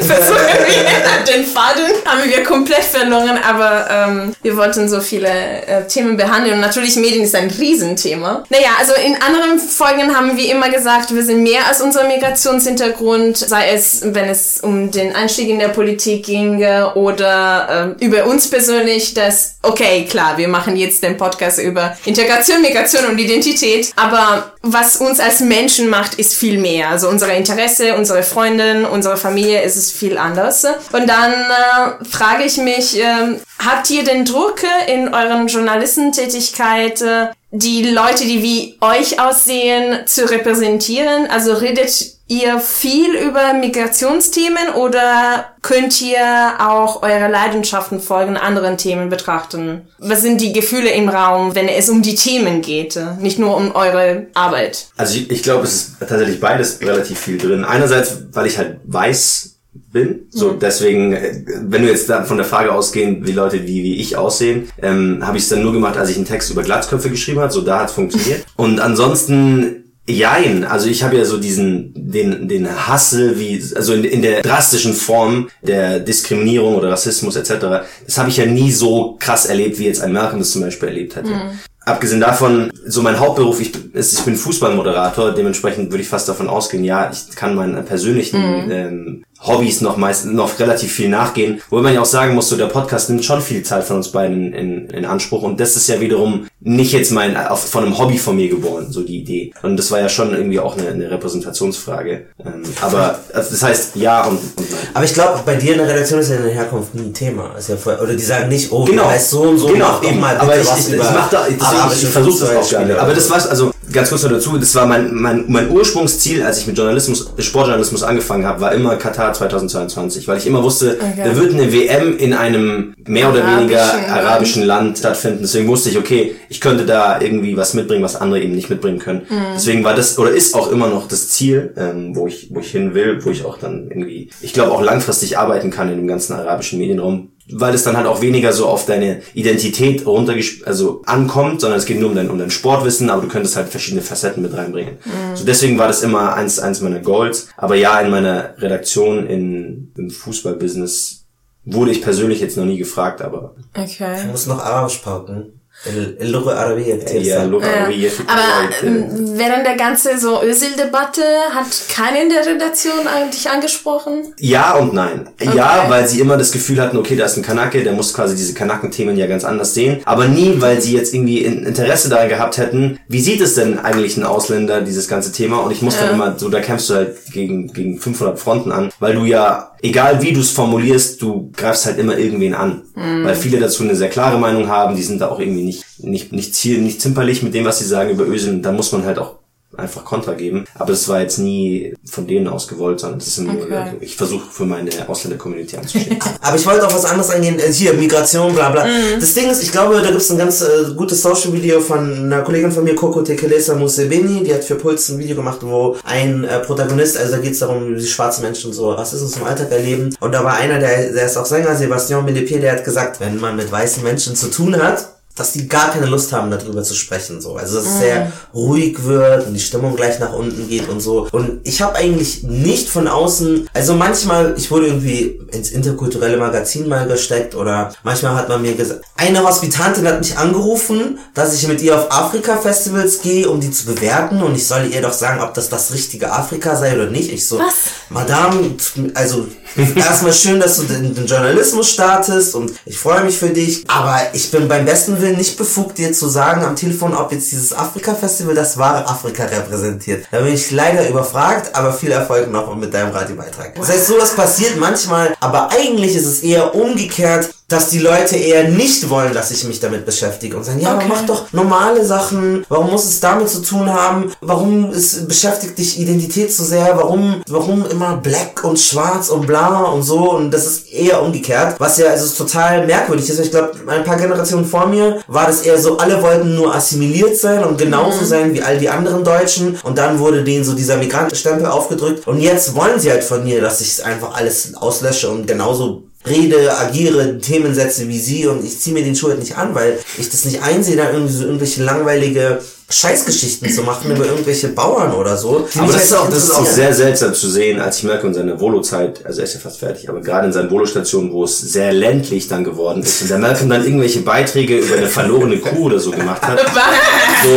den Faden haben wir komplett verloren, aber ähm, wir wollten so viele äh, Themen behandeln und natürlich Medien ist ein Riesenthema. Naja, also in anderen Folgen haben wir immer gesagt, wir sind mehr als unser Migrationshintergrund, sei es, wenn es um den Einstieg in der Politik ging oder äh, über uns persönlich, dass, okay, klar, wir machen jetzt den Podcast über Integration, Migration und Identität, aber was uns als Menschen macht, ist viel mehr. Also unsere Interesse, unsere Freundin, unsere Familie ist es viel anders. Und dann äh, frage ich mich, äh, habt ihr den Druck in euren Journalistentätigkeit, äh, die Leute, die wie euch aussehen, zu repräsentieren? Also redet ihr viel über Migrationsthemen oder könnt ihr auch eure Leidenschaften folgen, anderen Themen betrachten? Was sind die Gefühle im Raum, wenn es um die Themen geht, nicht nur um eure Arbeit? Also ich, ich glaube, es ist tatsächlich beides relativ viel drin. Einerseits, weil ich halt weiß, bin. So, mhm. deswegen, äh, wenn du jetzt von der Frage ausgehen, wie Leute wie, wie ich aussehen, ähm, habe ich es dann nur gemacht, als ich einen Text über Glatzköpfe geschrieben habe. So, da hat funktioniert. (laughs) Und ansonsten Jein, also ich habe ja so diesen, den, den Hassel, wie, also in, in der drastischen Form der Diskriminierung oder Rassismus etc., das habe ich ja nie so krass erlebt, wie jetzt ein Malcolm das zum Beispiel erlebt hätte. Mhm. Abgesehen davon, so mein Hauptberuf, ich, ist, ich bin Fußballmoderator, dementsprechend würde ich fast davon ausgehen, ja, ich kann meinen persönlichen mhm. ähm, Hobbys noch meist noch relativ viel nachgehen. Wobei man ja auch sagen muss, so der Podcast nimmt schon viel Zeit von uns beiden in, in Anspruch und das ist ja wiederum nicht jetzt mein auf, von einem Hobby von mir geboren, so die Idee. Und das war ja schon irgendwie auch eine, eine Repräsentationsfrage. Ähm, aber also das heißt ja und, und nein. Aber ich glaube, bei dir in der Redaktion ist ja in der Herkunft nie ein Thema. Ist ja voll, oder die sagen nicht, oh, genau. du heißt so und so, genau, doch mal aber ich, ich, ich, mach da, ich, ich versuche das auch gerne. Aber das war's, also ganz kurz noch dazu, das war mein, mein, mein Ursprungsziel, als ich mit Journalismus, Sportjournalismus angefangen habe, war immer Katar 2022, weil ich immer wusste, okay. da wird eine WM in einem mehr oder weniger arabischen Land stattfinden. Deswegen wusste ich, okay, ich könnte da irgendwie was mitbringen, was andere eben nicht mitbringen können. Mhm. Deswegen war das oder ist auch immer noch das Ziel, ähm, wo ich wo ich hin will, wo ich auch dann irgendwie, ich glaube auch langfristig arbeiten kann in dem ganzen arabischen Medienraum weil es dann halt auch weniger so auf deine Identität runtergesp also ankommt, sondern es geht nur um dein, um dein Sportwissen, aber du könntest halt verschiedene Facetten mit reinbringen. Mhm. So deswegen war das immer eins, eins meiner Goals. Aber ja, in meiner Redaktion in, im Fußballbusiness wurde ich persönlich jetzt noch nie gefragt, aber. Okay. Du musst noch Arabisch packen. اللغة العربية كتير ja, Lugha Arabiyya Aber ähm, während der ganzen so Özil-Debatte hat keiner in der Redaktion eigentlich angesprochen? Ja und nein. Okay. Ja, weil sie immer das Gefühl hatten, okay, da ist ein Kanake, der muss quasi diese Kanaken-Themen ja ganz anders sehen. Aber nie, weil sie jetzt irgendwie Interesse daran gehabt hätten, wie sieht es denn eigentlich ein Ausländer, dieses ganze Thema? Und ich muss ja. dann immer, so da kämpfst du halt gegen, gegen 500 Fronten an, weil du ja egal wie du es formulierst, du greifst halt immer irgendwen an. Mhm. Weil viele dazu eine sehr klare Meinung haben, die sind da auch irgendwie nicht, nicht, nicht ziel, nicht zimperlich mit dem, was sie sagen über Ösel. Und da muss man halt auch einfach Kontra geben. Aber es war jetzt nie von denen aus gewollt, sondern das ist nur, okay. ich versuche für meine Ausländer-Community anzustehen. (laughs) Aber ich wollte auch was anderes angehen. Äh, hier, Migration, bla bla. Mm. Das Ding ist, ich glaube, da gibt es ein ganz äh, gutes Social-Video von einer Kollegin von mir, Coco Tekelesa Museveni, die hat für Puls ein Video gemacht, wo ein äh, Protagonist, also da geht es darum, wie schwarze Menschen so Rassismus im Alltag erleben. Und da war einer, der, der ist auch Sänger, Sebastian Melepier, der hat gesagt, wenn man mit weißen Menschen zu tun hat, dass die gar keine Lust haben, darüber zu sprechen. So. Also dass es sehr mhm. ruhig wird und die Stimmung gleich nach unten geht und so. Und ich habe eigentlich nicht von außen, also manchmal, ich wurde irgendwie ins interkulturelle Magazin mal gesteckt oder manchmal hat man mir gesagt, eine Hospitantin hat mich angerufen, dass ich mit ihr auf Afrika-Festivals gehe, um die zu bewerten und ich soll ihr doch sagen, ob das das richtige Afrika sei oder nicht. Ich so, Was? Madame, also (laughs) erstmal schön, dass du den, den, Journalismus startest und ich freue mich für dich. Aber ich bin beim besten Willen nicht befugt, dir zu sagen am Telefon, ob jetzt dieses Afrika-Festival das wahre Afrika repräsentiert. Da bin ich leider überfragt, aber viel Erfolg noch mit deinem Radiobeitrag. Das heißt, sowas passiert manchmal, aber eigentlich ist es eher umgekehrt dass die Leute eher nicht wollen, dass ich mich damit beschäftige und sagen, ja, okay. mach doch normale Sachen. Warum muss es damit zu tun haben? Warum ist, beschäftigt dich Identität so sehr? Warum, warum immer black und schwarz und bla und so? Und das ist eher umgekehrt, was ja also total merkwürdig ist. Ich glaube, ein paar Generationen vor mir war das eher so, alle wollten nur assimiliert sein und genauso mhm. sein wie all die anderen Deutschen. Und dann wurde denen so dieser Migrantenstempel aufgedrückt. Und jetzt wollen sie halt von mir, dass ich einfach alles auslösche und genauso rede, agiere, Themen setze wie sie und ich ziehe mir den Schuh halt nicht an, weil ich das nicht einsehe, da irgendwie so irgendwelche langweilige Scheißgeschichten zu machen über irgendwelche Bauern oder so. Aber das ist, auch, das ist auch sehr seltsam zu sehen, als ich merke in seiner Volo-Zeit, also er ist ja fast fertig, aber gerade in seinen Volo-Stationen, wo es sehr ländlich dann geworden ist und der Malcolm dann irgendwelche Beiträge über eine verlorene Kuh oder so gemacht hat. (laughs) so,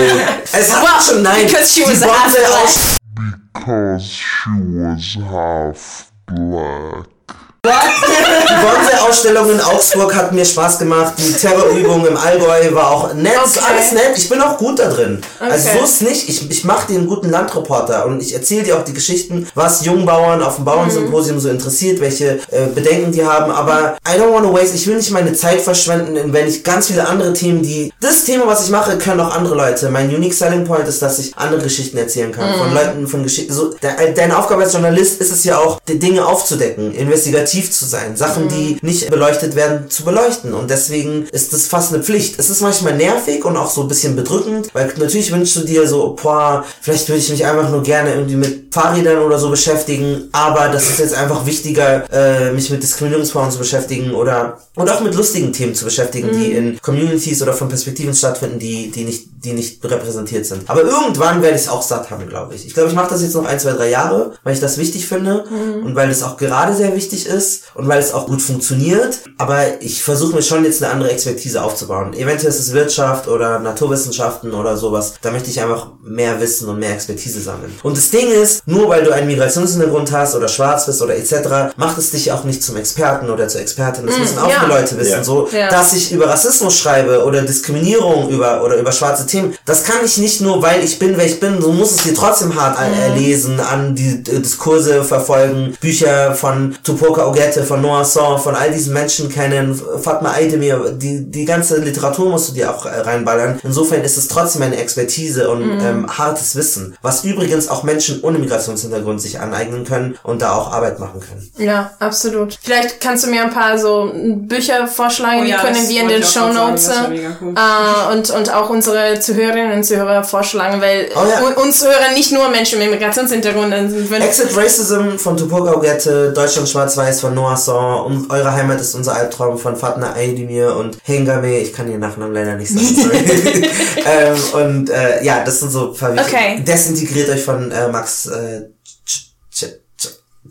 es hat well, schon, nein, because she was half black. Because she was half black. Die Bonsai-Ausstellung in Augsburg hat mir Spaß gemacht. Die Terrorübung im Allgäu war auch nett. Okay. Alles nett. Ich bin auch gut da drin. Okay. Also so ist nicht. Ich, ich mache dir einen guten Landreporter und ich erzähle dir auch die Geschichten, was Jungbauern auf dem Bauernsymposium mhm. so interessiert, welche äh, Bedenken die haben. Aber I don't want to waste. Ich will nicht meine Zeit verschwenden, wenn ich ganz viele andere Themen, die das Thema, was ich mache, können auch andere Leute. Mein unique selling point ist, dass ich andere Geschichten erzählen kann. Mhm. Von Leuten, von Geschichten. So, de deine Aufgabe als Journalist ist es ja auch, die Dinge aufzudecken, investigativ zu sein, Sachen, mhm. die nicht beleuchtet werden, zu beleuchten. Und deswegen ist das fast eine Pflicht. Es ist manchmal nervig und auch so ein bisschen bedrückend, weil natürlich wünschst du dir so, boah, vielleicht würde ich mich einfach nur gerne irgendwie mit Fahrrädern oder so beschäftigen, aber das ist jetzt einfach wichtiger, äh, mich mit Diskriminierungsformen zu beschäftigen oder und auch mit lustigen Themen zu beschäftigen, mhm. die in Communities oder von Perspektiven stattfinden, die, die nicht, die nicht repräsentiert sind. Aber irgendwann werde ich es auch satt haben, glaube ich. Ich glaube, ich mache das jetzt noch ein, zwei, drei Jahre, weil ich das wichtig finde mhm. und weil es auch gerade sehr wichtig ist und weil es auch gut funktioniert. Aber ich versuche mir schon jetzt eine andere Expertise aufzubauen. Eventuell ist es Wirtschaft oder Naturwissenschaften oder sowas. Da möchte ich einfach mehr Wissen und mehr Expertise sammeln. Und das Ding ist, nur weil du einen Migrationshintergrund hast oder schwarz bist oder etc., macht es dich auch nicht zum Experten oder zur Expertin. Das mm, müssen auch ja. die Leute wissen. Ja. So, ja. dass ich über Rassismus schreibe oder Diskriminierung über oder über schwarze Themen. Das kann ich nicht nur, weil ich bin, wer ich bin. Du musst es dir trotzdem hart mm. lesen, an die äh, Diskurse verfolgen, Bücher von Tupoka Ogette, von Noah Saw, von all diesen Menschen kennen, Fatma Aydemir, die, die ganze Literatur musst du dir auch äh, reinballern. Insofern ist es trotzdem eine Expertise und mhm. ähm, hartes Wissen, was übrigens auch Menschen ohne Migrationshintergrund sich aneignen können und da auch Arbeit machen können. Ja, absolut. Vielleicht kannst du mir ein paar so Bücher vorschlagen, oh, die ja, können wir in den Show Notes cool. äh, und, und auch unsere Zuhörerinnen und Zuhörer vorschlagen, weil oh, ja. uns hören nicht nur Menschen mit Migrationshintergrund. Exit Racism von Tupoka Ogette, Deutschland schwarz-weiß von Noah Saw und Eure Heimat ist unser Albtraum von Fatna Aydemir und Hengame, ich kann ihren Nachnamen leider nicht sagen, (laughs) (laughs) ähm, und äh, ja, das sind so okay. Desintegriert euch von äh, Max äh,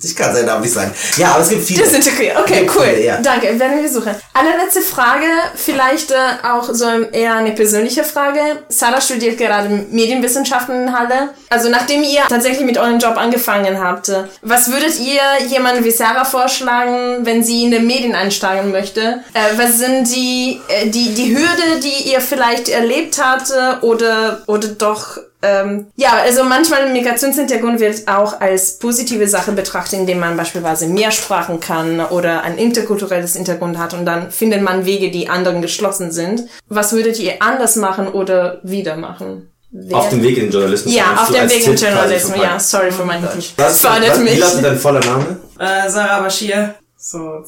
ich kann seinen Namen nicht sagen. Ja, aber es gibt viele. Desintegriert. Okay, cool. Viele, ja. Danke, werden wir suchen. Allerletzte Frage, vielleicht äh, auch so eher eine persönliche Frage. Sarah studiert gerade Medienwissenschaften in Halle. Also nachdem ihr tatsächlich mit eurem Job angefangen habt, äh, was würdet ihr jemandem wie Sarah vorschlagen, wenn sie in den Medien einsteigen möchte? Äh, was sind die, äh, die, die Hürde, die ihr vielleicht erlebt habt oder, oder doch ähm, ja, also manchmal Migrationshintergrund wird auch als positive Sache betrachtet, indem man beispielsweise mehr Sprachen kann oder ein interkulturelles Hintergrund hat und dann findet man Wege, die anderen geschlossen sind. Was würdet ihr anders machen oder wieder machen? Wer? Auf dem Weg in den Journalismus. Ja, auf dem Weg in den Journalismus. Ja, sorry für mein Deutsch. Was, was, was, wie lautet dein voller Name? Äh, Sarah Bashir. So,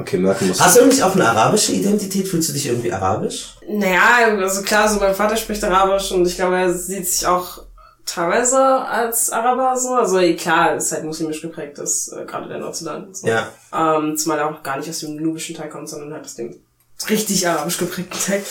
Okay, merken muss. Hast du irgendwie auch eine arabische Identität? Fühlst du dich irgendwie arabisch? Naja, also klar, so mein Vater spricht Arabisch und ich glaube, er sieht sich auch teilweise als Araber so. Also klar, ist halt muslimisch geprägt, ist äh, gerade der Nordsudan. So. Ja. Ähm, zumal er auch gar nicht aus dem nubischen Teil kommt, sondern halt aus dem richtig arabisch geprägten Teil.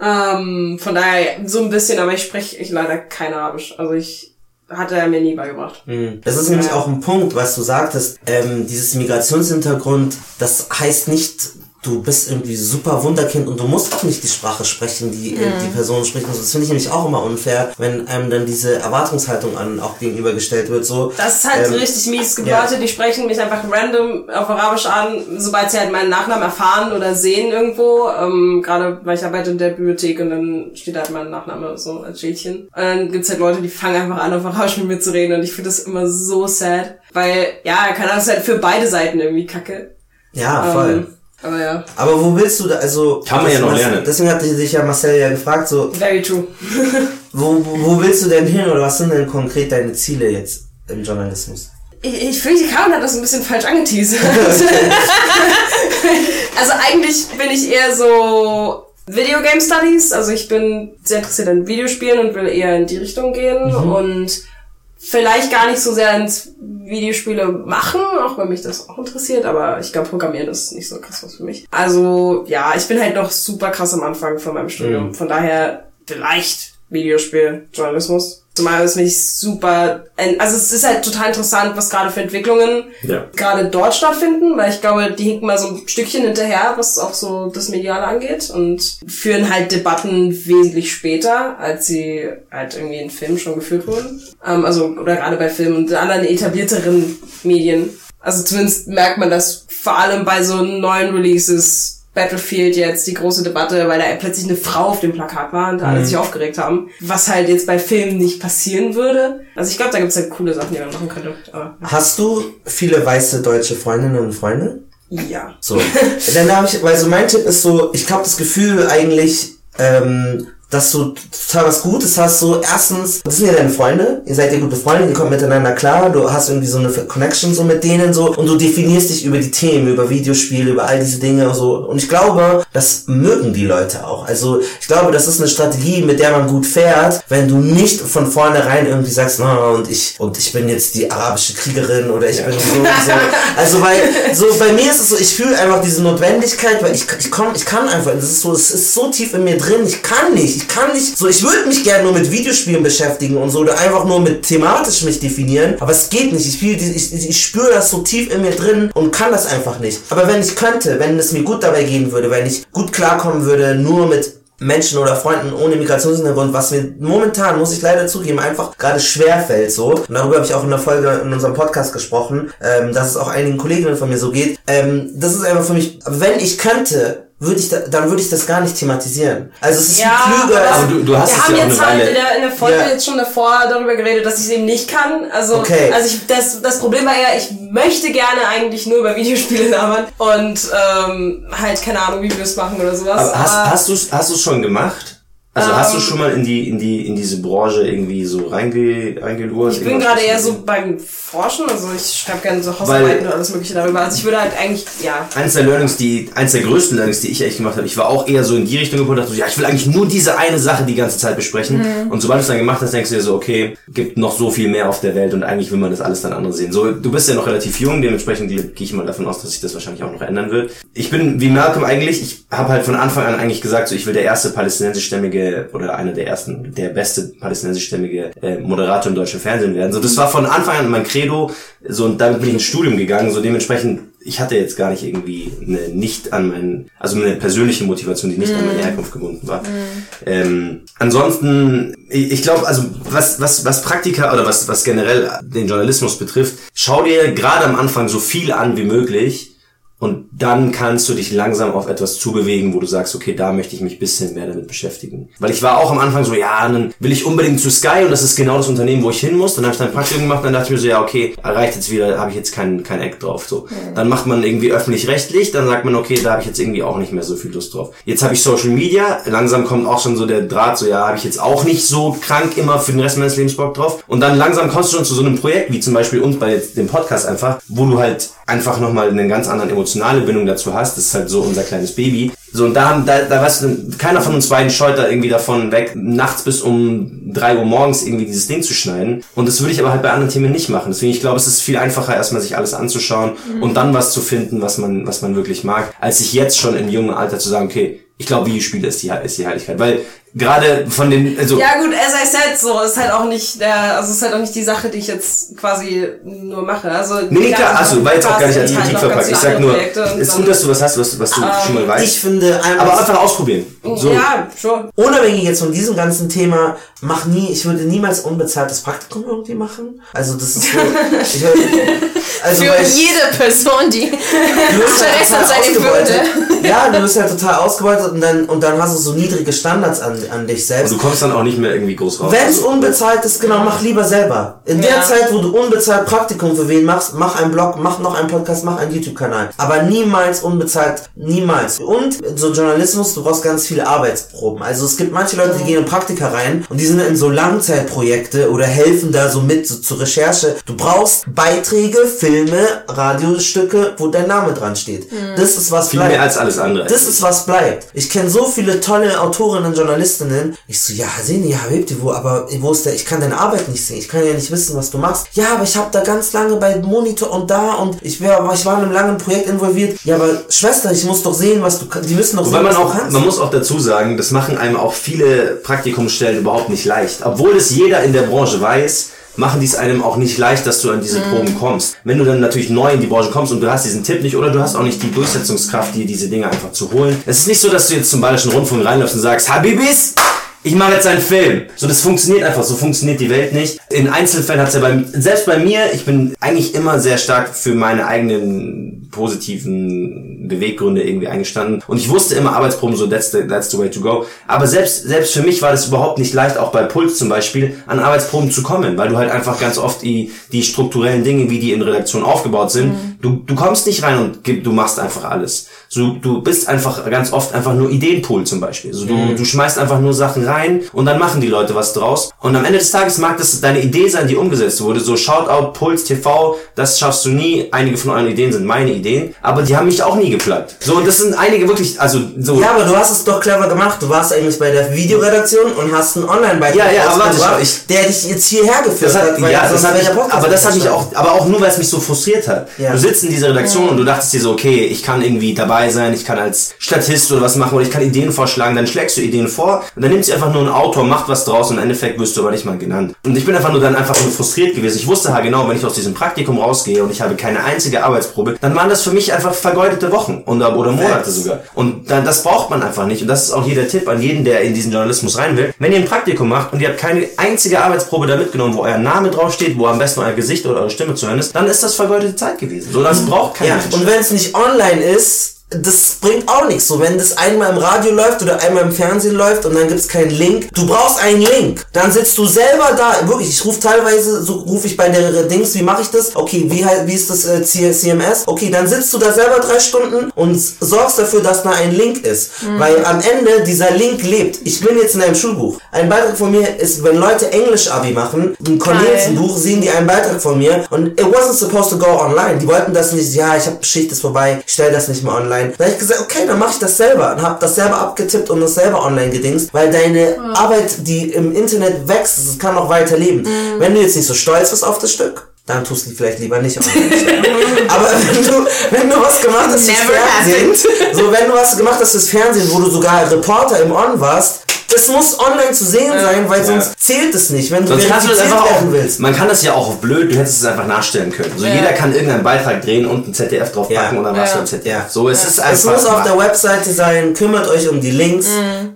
Ähm, von daher so ein bisschen, aber ich spreche ich leider kein Arabisch. Also ich hat er mir nie beigebracht. Hm. Das ist nämlich auch ein Punkt, was du sagtest. Ähm, dieses Migrationshintergrund, das heißt nicht du bist irgendwie super Wunderkind und du musst auch nicht die Sprache sprechen, die äh, die Person spricht. Das finde ich nämlich auch immer unfair, wenn einem dann diese Erwartungshaltung an auch gegenübergestellt wird. So, Das ist halt ähm, richtig mies. Es gibt ja. Leute, die sprechen mich einfach random auf Arabisch an, sobald sie halt meinen Nachnamen erfahren oder sehen irgendwo. Ähm, Gerade weil ich arbeite in der Bibliothek und dann steht halt mein Nachname so als Schildchen. Und dann gibt's halt Leute, die fangen einfach an, auf Arabisch mit mir zu reden und ich finde das immer so sad. Weil, ja, keine Ahnung, das ist halt für beide Seiten irgendwie kacke. Ja, voll. Ähm, aber ja, Aber wo willst du da, also... Kann man ja noch lernen. Deswegen hatte sich ja Marcel ja gefragt, so, very true. (laughs) wo, wo, willst du denn hin oder was sind denn konkret deine Ziele jetzt im Journalismus? Ich, ich finde, die Karin hat das ein bisschen falsch angeteasert. (laughs) (laughs) also eigentlich bin ich eher so Video Game Studies. Also ich bin sehr interessiert an Videospielen und will eher in die Richtung gehen und vielleicht gar nicht so sehr ins Videospiele machen, auch wenn mich das auch interessiert, aber ich glaube, Programmieren ist nicht so krass was für mich. Also ja, ich bin halt noch super krass am Anfang von meinem Studium. Von daher vielleicht Videospiel, Journalismus. Zumal es mich super, also es ist halt total interessant, was gerade für Entwicklungen Ja. gerade dort stattfinden, weil ich glaube, die hinken mal so ein Stückchen hinterher, was auch so das Mediale angeht und führen halt Debatten wesentlich später, als sie halt irgendwie in Filmen schon geführt wurden. Ähm, also, oder gerade bei Filmen und anderen etablierteren Medien. Also zumindest merkt man das vor allem bei so neuen Releases, Battlefield jetzt die große Debatte, weil da plötzlich eine Frau auf dem Plakat war und alle sich aufgeregt haben, was halt jetzt bei Filmen nicht passieren würde. Also ich glaube, da gibt's halt coole Sachen, die man machen könnte. Aber Hast du viele weiße deutsche Freundinnen und Freunde? ja. So. Dann habe ich, weil so mein Tipp ist so, ich glaube das Gefühl eigentlich, ähm, dass du total was Gutes hast, so erstens, das sind ja deine Freunde, ihr seid ja gute Freunde, ihr kommt miteinander klar, du hast irgendwie so eine Connection so mit denen so und du definierst dich über die Themen, über Videospiele, über all diese Dinge und so und ich glaube, das mögen die Leute auch. Also ich glaube, das ist eine Strategie, mit der man gut fährt, wenn du nicht von vornherein irgendwie sagst, na und ich und ich bin jetzt die arabische Kriegerin oder ich bin so und so. Also weil so bei mir ist es so, ich fühle einfach diese Notwendigkeit, weil ich ich komm, ich kann einfach, das ist so, es ist so tief in mir drin, ich kann nicht, ich kann nicht, so ich würde mich gerne nur mit Videospielen beschäftigen und so oder einfach nur mit thematisch mich definieren, aber es geht nicht. Ich ich, ich, ich spüre das so tief in mir drin und kann das einfach nicht. Aber wenn ich könnte, wenn es mir gut dabei gehen würde, wenn ich gut klarkommen würde, nur mit Menschen oder Freunden ohne Migrationshintergrund, was mir momentan, muss ich leider zugeben, einfach gerade schwer fällt so. Und darüber habe ich auch in der Folge in unserem Podcast gesprochen, ähm, dass es auch einigen Kolleginnen von mir so geht. Ähm, das ist einfach für mich, wenn ich könnte, würde ich da, dann würde ich das gar nicht thematisieren. Also es ist Ja, klüger. aber Aber du, du hast Wir es haben ja jetzt halt in der, in der Folge Ja. jetzt schon davor darüber geredet, dass ich es eben nicht kann. Also, Okay. also ich, das, das Problem war ja, ich möchte gerne eigentlich nur über Videospiele labern und ähm, halt, keine Ahnung, Videos machen oder sowas. Aber hast, aber- hast du hast du's schon gemacht? Also hast du schon mal in die in die in diese Branche irgendwie so reinge, reingelurrt? ich bin gerade eher so beim Forschen, also ich schreibe gerne so Hausarbeiten und alles mögliche darüber. Also ich würde halt eigentlich, ja, eins der Learnings, die, eins der größten Learnings, die ich echt gemacht habe, ich war auch eher so in die Richtung gekommen, dachte so, ja, ich will eigentlich nur diese eine Sache die ganze Zeit besprechen. Mhm. Und sobald du es dann gemacht hast, denkst du dir so, okay, gibt noch so viel mehr auf der Welt und eigentlich will man das alles dann andere sehen. So, du bist ja noch relativ jung, dementsprechend gehe ich mal davon aus, dass sich das wahrscheinlich auch noch ändern wird. Ich bin wie Malcolm eigentlich, ich habe halt von Anfang an eigentlich gesagt, so, ich will der erste palästinensischstämmige oder einer der ersten, der beste palästinensischstämmige äh, Moderator im deutschen Fernsehen werden. So, das war von Anfang an mein Credo, so, und damit bin ich ins Studium gegangen, so dementsprechend ich hatte jetzt gar nicht irgendwie eine nicht an meinen, also eine persönliche Motivation, die nicht an meine Herkunft gebunden war. Ähm, ansonsten, ich, ich glaube, also was, was, was Praktika oder was, was generell den Journalismus betrifft, schau dir gerade am Anfang so viel an wie möglich und dann kannst du dich langsam auf etwas zubewegen, wo du sagst, okay, da möchte ich mich bisschen mehr damit beschäftigen. Weil ich war auch am Anfang so, ja, dann will ich unbedingt zu Sky und das ist genau das Unternehmen, wo ich hin muss. Dann habe ich dann Praktikum gemacht, dann dachte ich mir so, ja, okay, reicht jetzt wieder, habe ich jetzt kein, kein Eck drauf. So. Dann macht man irgendwie öffentlich-rechtlich, dann sagt man, okay, da habe ich jetzt irgendwie auch nicht mehr so viel Lust drauf. Jetzt habe ich Social Media, langsam kommt auch schon so der Draht, so ja, habe ich jetzt auch nicht so krank immer für den Rest meines Lebens Bock drauf. Und dann langsam kommst du schon zu so einem Projekt, wie zum Beispiel uns bei dem Podcast einfach, wo du halt einfach nochmal eine ganz andere emotionale Bindung dazu hast. Das ist halt so unser kleines Baby. So, und da, haben- da, da weißt du, keiner von uns beiden scheut da irgendwie davon weg, nachts bis um drei Uhr morgens irgendwie dieses Ding zu schneiden. Und das würde ich aber halt bei anderen Themen nicht machen. Deswegen, ich glaube, es ist viel einfacher, erstmal sich alles anzuschauen und dann was zu finden, was man, was man wirklich mag, als sich jetzt schon im jungen Alter zu sagen, okay, ich glaube, Videospiele ist die, ist die Heiligkeit. Weil gerade von den, also. Ja gut, as I said, so ist halt auch nicht der, also ist halt auch nicht die Sache, die ich jetzt quasi nur mache. Also Nee, nee, klar, also achso, war jetzt auch gar nicht als halt Kritik verpackt. Ich sag nur, ist gut, dass du was hast, was, was du schon mal weißt. Ich finde aber einfach ausprobieren. So. Ja, schon. unabhängig jetzt von diesem ganzen Thema, mach nie, ich würde niemals unbezahltes Praktikum irgendwie machen. Also das ist so, (laughs) ich würde, also Für jede Person, die Interesse an total seine. Würde. Ja, du bist halt total ausgebeutet und dann, und dann hast du so niedrige Standards an, an dich Und selbst. du kommst dann auch nicht mehr irgendwie groß raus. Wenn es unbezahlt ist, genau, mach lieber selber. In der Ja. Zeit, wo du unbezahlt Praktikum für wen machst, mach einen Blog, mach noch einen Podcast, mach einen YouTube-Kanal. Aber niemals unbezahlt, niemals. Und so Journalismus, du brauchst ganz viele Arbeitsproben. Also es gibt manche Leute, die gehen in Praktika rein und die sind in so Langzeitprojekte oder helfen da so mit so zur Recherche. Du brauchst Beiträge, Filme, Radiostücke, wo dein Name dran steht. Das ist was Viel bleibt. mehr als alles andere. Das ist was bleibt. Ich kenne so viele tolle Autorinnen und Journalistinnen. Ich so, ja, Seni, ja, wo, aber wo ist der? Ich kann deine Arbeit nicht sehen. Ich kann ja nicht wissen, was du machst. Ja, aber ich habe da ganz lange bei Monitor und da und ich wär, aber ich war in einem langen Projekt involviert. Ja, aber Schwester, ich muss doch sehen, was du kannst. Die müssen doch sehen, man was auch, du kannst. man muss auch dazu sagen, das machen einem auch viele Praktikumsstellen überhaupt nicht leicht. Obwohl es jeder in der Branche weiß, machen die es einem auch nicht leicht, dass du an diese Proben kommst. Wenn du dann natürlich neu in die Branche kommst und du hast diesen Tipp nicht oder du hast auch nicht die Durchsetzungskraft, dir diese Dinge einfach zu holen. Es ist nicht so, dass du jetzt zum Bayerischen Rundfunk reinläufst und sagst, Habibis, ich mache jetzt einen Film. So, das funktioniert einfach. So funktioniert die Welt nicht. In Einzelfällen hat's ja bei selbst bei mir, ich bin eigentlich immer sehr stark für meine eigenen positiven Beweggründe irgendwie eingestanden. Und ich wusste immer Arbeitsproben, so that's the, that's the way to go. Aber selbst, selbst für mich war das überhaupt nicht leicht, auch bei Puls zum Beispiel, an Arbeitsproben zu kommen, weil du halt einfach ganz oft die, die strukturellen Dinge, wie die in Redaktion aufgebaut sind, du, du kommst nicht rein und gib- du machst einfach alles. So, du bist einfach ganz oft einfach nur Ideenpool zum Beispiel. So, du, du schmeißt einfach nur Sachen rein und dann machen die Leute was draus. Und am Ende des Tages mag das deine Idee sein, die umgesetzt wurde. So Shoutout, Puls, TV, das schaffst du nie. Einige von euren Ideen sind meine Ideen, aber die haben mich auch nie geplagt. So, und das sind einige wirklich, also so. ja, aber du hast es doch clever gemacht. Du warst eigentlich bei der Videoredaktion und hast einen Online-Beitrag Ja, ja, aber warte, ich- der dich jetzt hierher geführt Das hat, weil ja, das hat mich, aber das hat mich auch, aber auch nur, weil es mich so frustriert hat. Ja. Du sitzt in dieser Redaktion und du dachtest dir so, okay, ich kann irgendwie dabei sein, ich kann als Statist oder was machen oder ich kann Ideen vorschlagen, dann schlägst du Ideen vor und dann nimmt sie einfach nur ein Autor, macht was draus und im Endeffekt wirst du aber nicht mal genannt. Und ich bin einfach nur dann einfach nur frustriert gewesen. Ich wusste halt genau, wenn ich aus diesem Praktikum rausgehe und ich habe keine einzige Arbeitsprobe, dann waren das für mich einfach vergeudete Wochen und, oder Monate sogar. Und dann, das braucht man einfach nicht. Und das ist auch hier der Tipp an jeden, der in diesen Journalismus rein will. Wenn ihr ein Praktikum macht und ihr habt keine einzige Arbeitsprobe da mitgenommen, wo euer Name draufsteht, wo am besten euer Gesicht oder eure Stimme zu hören ist, dann ist das vergeudete Zeit gewesen. So, das braucht kein Ja, Mensch. und wenn es nicht online ist, das bringt auch nichts. So, wenn das einmal im Radio läuft oder einmal im Fernsehen läuft und dann gibt's keinen Link, du brauchst einen Link. Dann sitzt du selber da. Wirklich, ich rufe teilweise, so rufe ich bei der Dings, wie mache ich das? Okay, wie, wie ist das äh, CMS? Okay, dann sitzt du da selber drei Stunden und sorgst dafür, dass da ein Link ist. Weil am Ende dieser Link lebt. Ich bin jetzt in einem Schulbuch. Ein Beitrag von mir ist, wenn Leute Englisch-Abi machen, ein Cornelsen-Buch, sehen die einen Beitrag von mir und it wasn't supposed to go online. Die wollten das nicht, ja, ich habe Schicht ist vorbei, ich stell das nicht mehr online. Da habe ich gesagt, okay, dann mache ich das selber. Und habe das selber abgetippt und das selber online gedingst, weil deine Arbeit, die im Internet wächst, das kann auch weiter leben. Wenn du jetzt nicht so stolz bist auf das Stück, dann tust du vielleicht lieber nicht online. (laughs) Aber wenn du, wenn du was gemacht hast fürs Fernsehen, so wenn du was gemacht hast fürs Fernsehen, wo du sogar Reporter im On warst, das muss online zu sehen sein, weil sonst zählt es nicht. Wenn du Sonst kannst du das verifiziert einfach auch, werden willst. man kann das ja auch auf blöd, du hättest es einfach nachstellen können. So jeder kann irgendeinen Beitrag drehen und ein ZDF draufpacken Ja. und dann warst Ja. du im ZDF. So, es ist Es einfach. muss auf der Webseite sein, kümmert euch um die Links.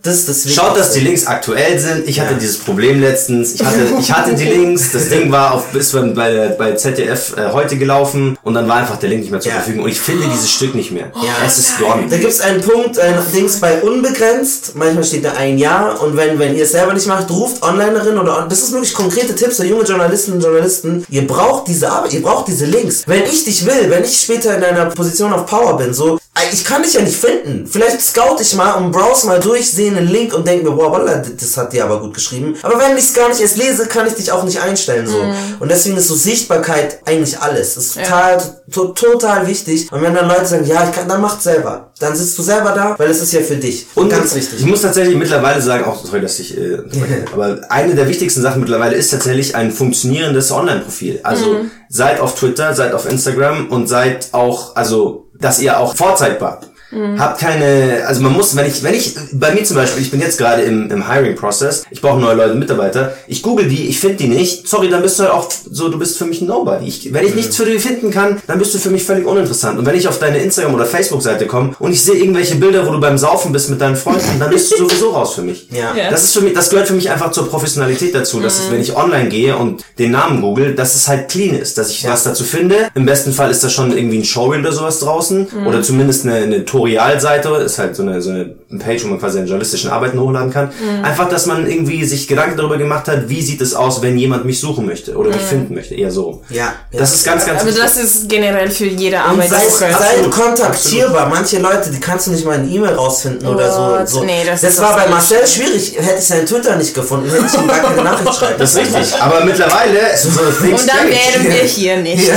Das ist das Schaut, dass die. Links aktuell sind. Ich hatte Ja. dieses Problem letztens. Ich hatte, ich hatte die Links. Das Ding war auf, bis bei, bei ZDF äh, heute gelaufen und dann war einfach der Link nicht mehr zur Ja. Verfügung. Und ich finde dieses Stück nicht mehr. Ja. es ist gone. Da gibt es einen Punkt, ein Dings bei unbegrenzt. Manchmal steht da ein Jahr. Und wenn, wenn ihr es selber nicht macht, ruft Onlinerin oder das ist wirklich konkrete Tipps für junge Journalistinnen und Journalisten. Ihr braucht diese Arbeit, ihr braucht diese Links. Wenn ich dich will, wenn ich später in einer Position auf Power bin, so, ich kann dich ja nicht finden. Vielleicht scout ich mal und browse mal durch, sehe einen Link und denke mir, wow, wallah, das hat die aber gut geschrieben. Aber wenn ich es gar nicht erst lese, kann ich dich auch nicht einstellen, so. Und deswegen ist so Sichtbarkeit eigentlich alles. Das ist total, to total wichtig. Und wenn dann Leute sagen, ja, ich kann, dann macht selber. Dann sitzt du selber da, weil es ist ja für dich. Und ganz wichtig. Ich muss tatsächlich mittlerweile sagen, auch sorry, dass ich, äh, (laughs) aber eine der wichtigsten Sachen mittlerweile ist tatsächlich ein funktionierendes Online-Profil. Also seid auf Twitter, seid auf Instagram und seid auch, also dass ihr auch vorzeigbar. Mhm. Hab keine, also man muss, wenn ich, wenn ich, bei mir zum Beispiel, ich bin jetzt gerade im, im Hiring-Prozess, ich brauche neue Leute, Mitarbeiter, ich google die, ich finde die nicht, sorry, dann bist du halt auch so, du bist für mich ein Nobody. Ich, wenn ich mhm. nichts für dich finden kann, dann bist du für mich völlig uninteressant. Und wenn ich auf deine Instagram- oder Facebook-Seite komme und ich sehe irgendwelche Bilder, wo du beim Saufen bist mit deinen Freunden, dann bist du (laughs) sowieso raus für mich. Ja. Das ist für mich, das gehört für mich einfach zur Professionalität dazu, dass mhm. ich, wenn ich online gehe und den Namen google, dass es halt clean ist, dass ich ja. was dazu finde. Im besten Fall ist da schon irgendwie ein Showreel oder sowas draußen mhm. oder zumindest eine, eine Tutorial-Seite, ist halt so eine, so eine Page, wo man quasi seine journalistischen Arbeiten hochladen kann. Mhm. Einfach, dass man irgendwie sich Gedanken darüber gemacht hat, wie sieht es aus, wenn jemand mich suchen möchte oder mich mhm. finden möchte, eher so. Ja. Das ja. ist ganz, ganz Aber wichtig. das ist generell für jede Arbeitssuche. Sei, sei kontaktierbar. Manche Leute, die kannst du nicht mal in E-Mail rausfinden oh, oder so. so. Nee, das, das war bei Marcel schwierig. Hätte ich seinen Twitter nicht gefunden, hätte ich ihm gar keine Nachricht schreiben. Das ist richtig. Aber mittlerweile so Und dann wären wir hier nicht. (laughs) Ja.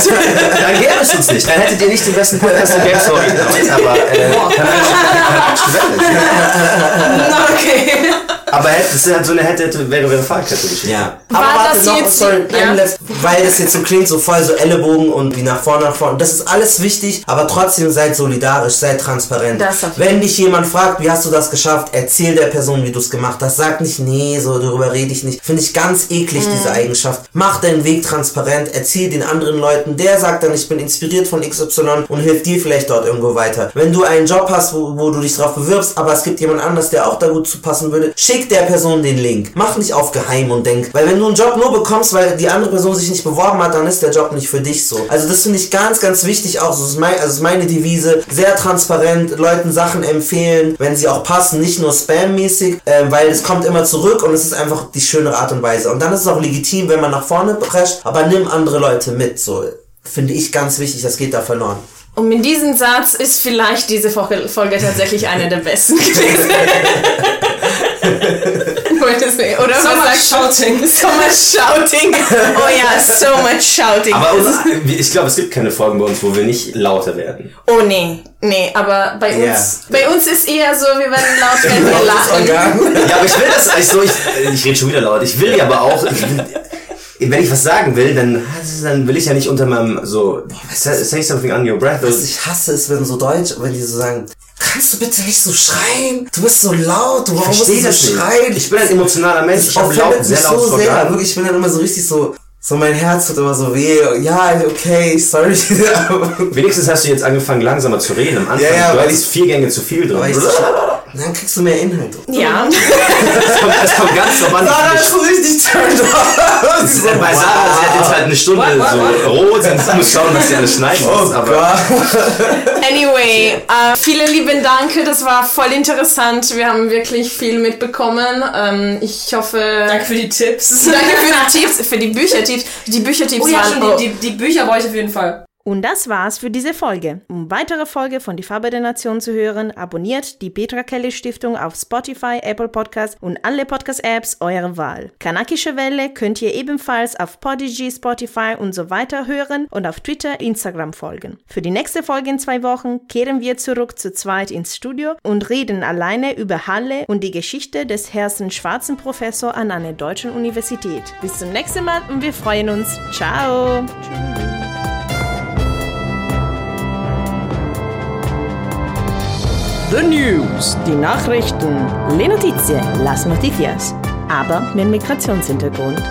dann gäbe es uns nicht. Dann hättet ihr nicht den besten Podcast der Game Story. Aber äh, (laughs) (laughs) okay. Aber hätte, es ist halt so eine hätte, hätte wäre, wäre Fahrradkette-Geschichte. Ja. Aber War warte noch, jetzt, sorry, ja. weil das jetzt so klingt, so voll so Ellenbogen und wie nach vorne, nach vorne. Das ist alles wichtig, aber trotzdem seid solidarisch, seid transparent. Wenn dich jemand fragt, wie hast du das geschafft, erzähl der Person, wie du es gemacht hast. Sag nicht, nee, so darüber rede ich nicht. Finde ich ganz eklig, mhm. diese Eigenschaft. Mach deinen Weg transparent, erzähl den anderen Leuten. Der sagt dann, ich bin inspiriert von XY und hilft dir vielleicht dort irgendwo weiter. Wenn du einen Job hast, wo, wo du dich drauf bewirbst, aber es gibt jemand anders, der auch da gut zu passen würde, schick der Person den Link. Mach nicht auf geheim und denk, weil wenn du einen Job nur bekommst, weil die andere Person sich nicht beworben hat, dann ist der Job nicht für dich so. Also das finde ich ganz, ganz wichtig auch. Das ist, mein, also ist meine Devise. Sehr transparent, Leuten Sachen empfehlen, wenn sie auch passen, nicht nur spammäßig, äh, weil es kommt immer zurück und es ist einfach die schöne Art und Weise. Und dann ist es auch legitim, wenn man nach vorne prescht, aber nimm andere Leute mit. So finde ich ganz wichtig, das geht da verloren. Und mit diesem Satz ist vielleicht diese Folge, Folge tatsächlich eine der besten gewesen. (laughs) (laughs) (laughs) (laughs) Oder (laughs) so much shouting. So much shouting. Oh ja, so much shouting. Aber ich glaube, es gibt keine Folgen bei uns, wo wir nicht lauter werden. Oh nee, nee, aber bei uns, yeah. bei uns ist eher so, wir werden laut, wenn wir lachen. Ja, aber ich will das, also ich, ich rede schon wieder laut. Ich will aber auch, ich, wenn ich was sagen will, dann, dann will ich ja nicht unter meinem so say something on your breath. Was ich hasse ist, wenn so Deutsch, wenn die so sagen, kannst du bitte nicht so schreien? Du bist so laut, warum musst du so schreien? Ich bin ein emotionaler Mensch, ich habe laut, sehr laut so sehr, wirklich, ich bin dann immer so richtig so, so mein Herz wird immer so weh. Ja, okay, sorry. Wenigstens hast du jetzt angefangen langsamer zu reden. Am Anfang, ja, ja, du hattest vier Gänge zu viel drin. Dann kriegst du mehr Inhalt. Ja. (laughs) Es kommt, es kommt ganz normal. Sarah ist richtig turned on. (laughs) Bei Sarah, sie hat jetzt halt eine Stunde what, what, what? so rot und sie muss schauen, dass sie alles schneiden oh muss. Aber anyway, uh, vielen lieben Dank. Das war voll interessant. Wir haben wirklich viel mitbekommen. Um, ich hoffe... Danke für die Tipps. Danke für die (laughs) Tipps, für die Büchertipps. Die Büchertipps oh, ja, waren... Schon, die, die, die Bücher wollte ich auf jeden Fall. Und das war's für diese Folge. Um weitere Folge von Die Farbe der Nation zu hören, abonniert die Petra Kelly Stiftung auf Spotify, Apple Podcasts und alle Podcast-Apps eurer Wahl. Kanakische Welle könnt ihr ebenfalls auf Podigy, Spotify und so weiter hören und auf Twitter, Instagram folgen. Für die nächste Folge in zwei Wochen kehren wir zurück zu zweit ins Studio und reden alleine über Halle und die Geschichte des ersten schwarzen Professor an einer deutschen Universität. Bis zum nächsten Mal und wir freuen uns. Ciao! Tschüss. The News, die Nachrichten, le notizie, las noticias, aber mit Migrationshintergrund.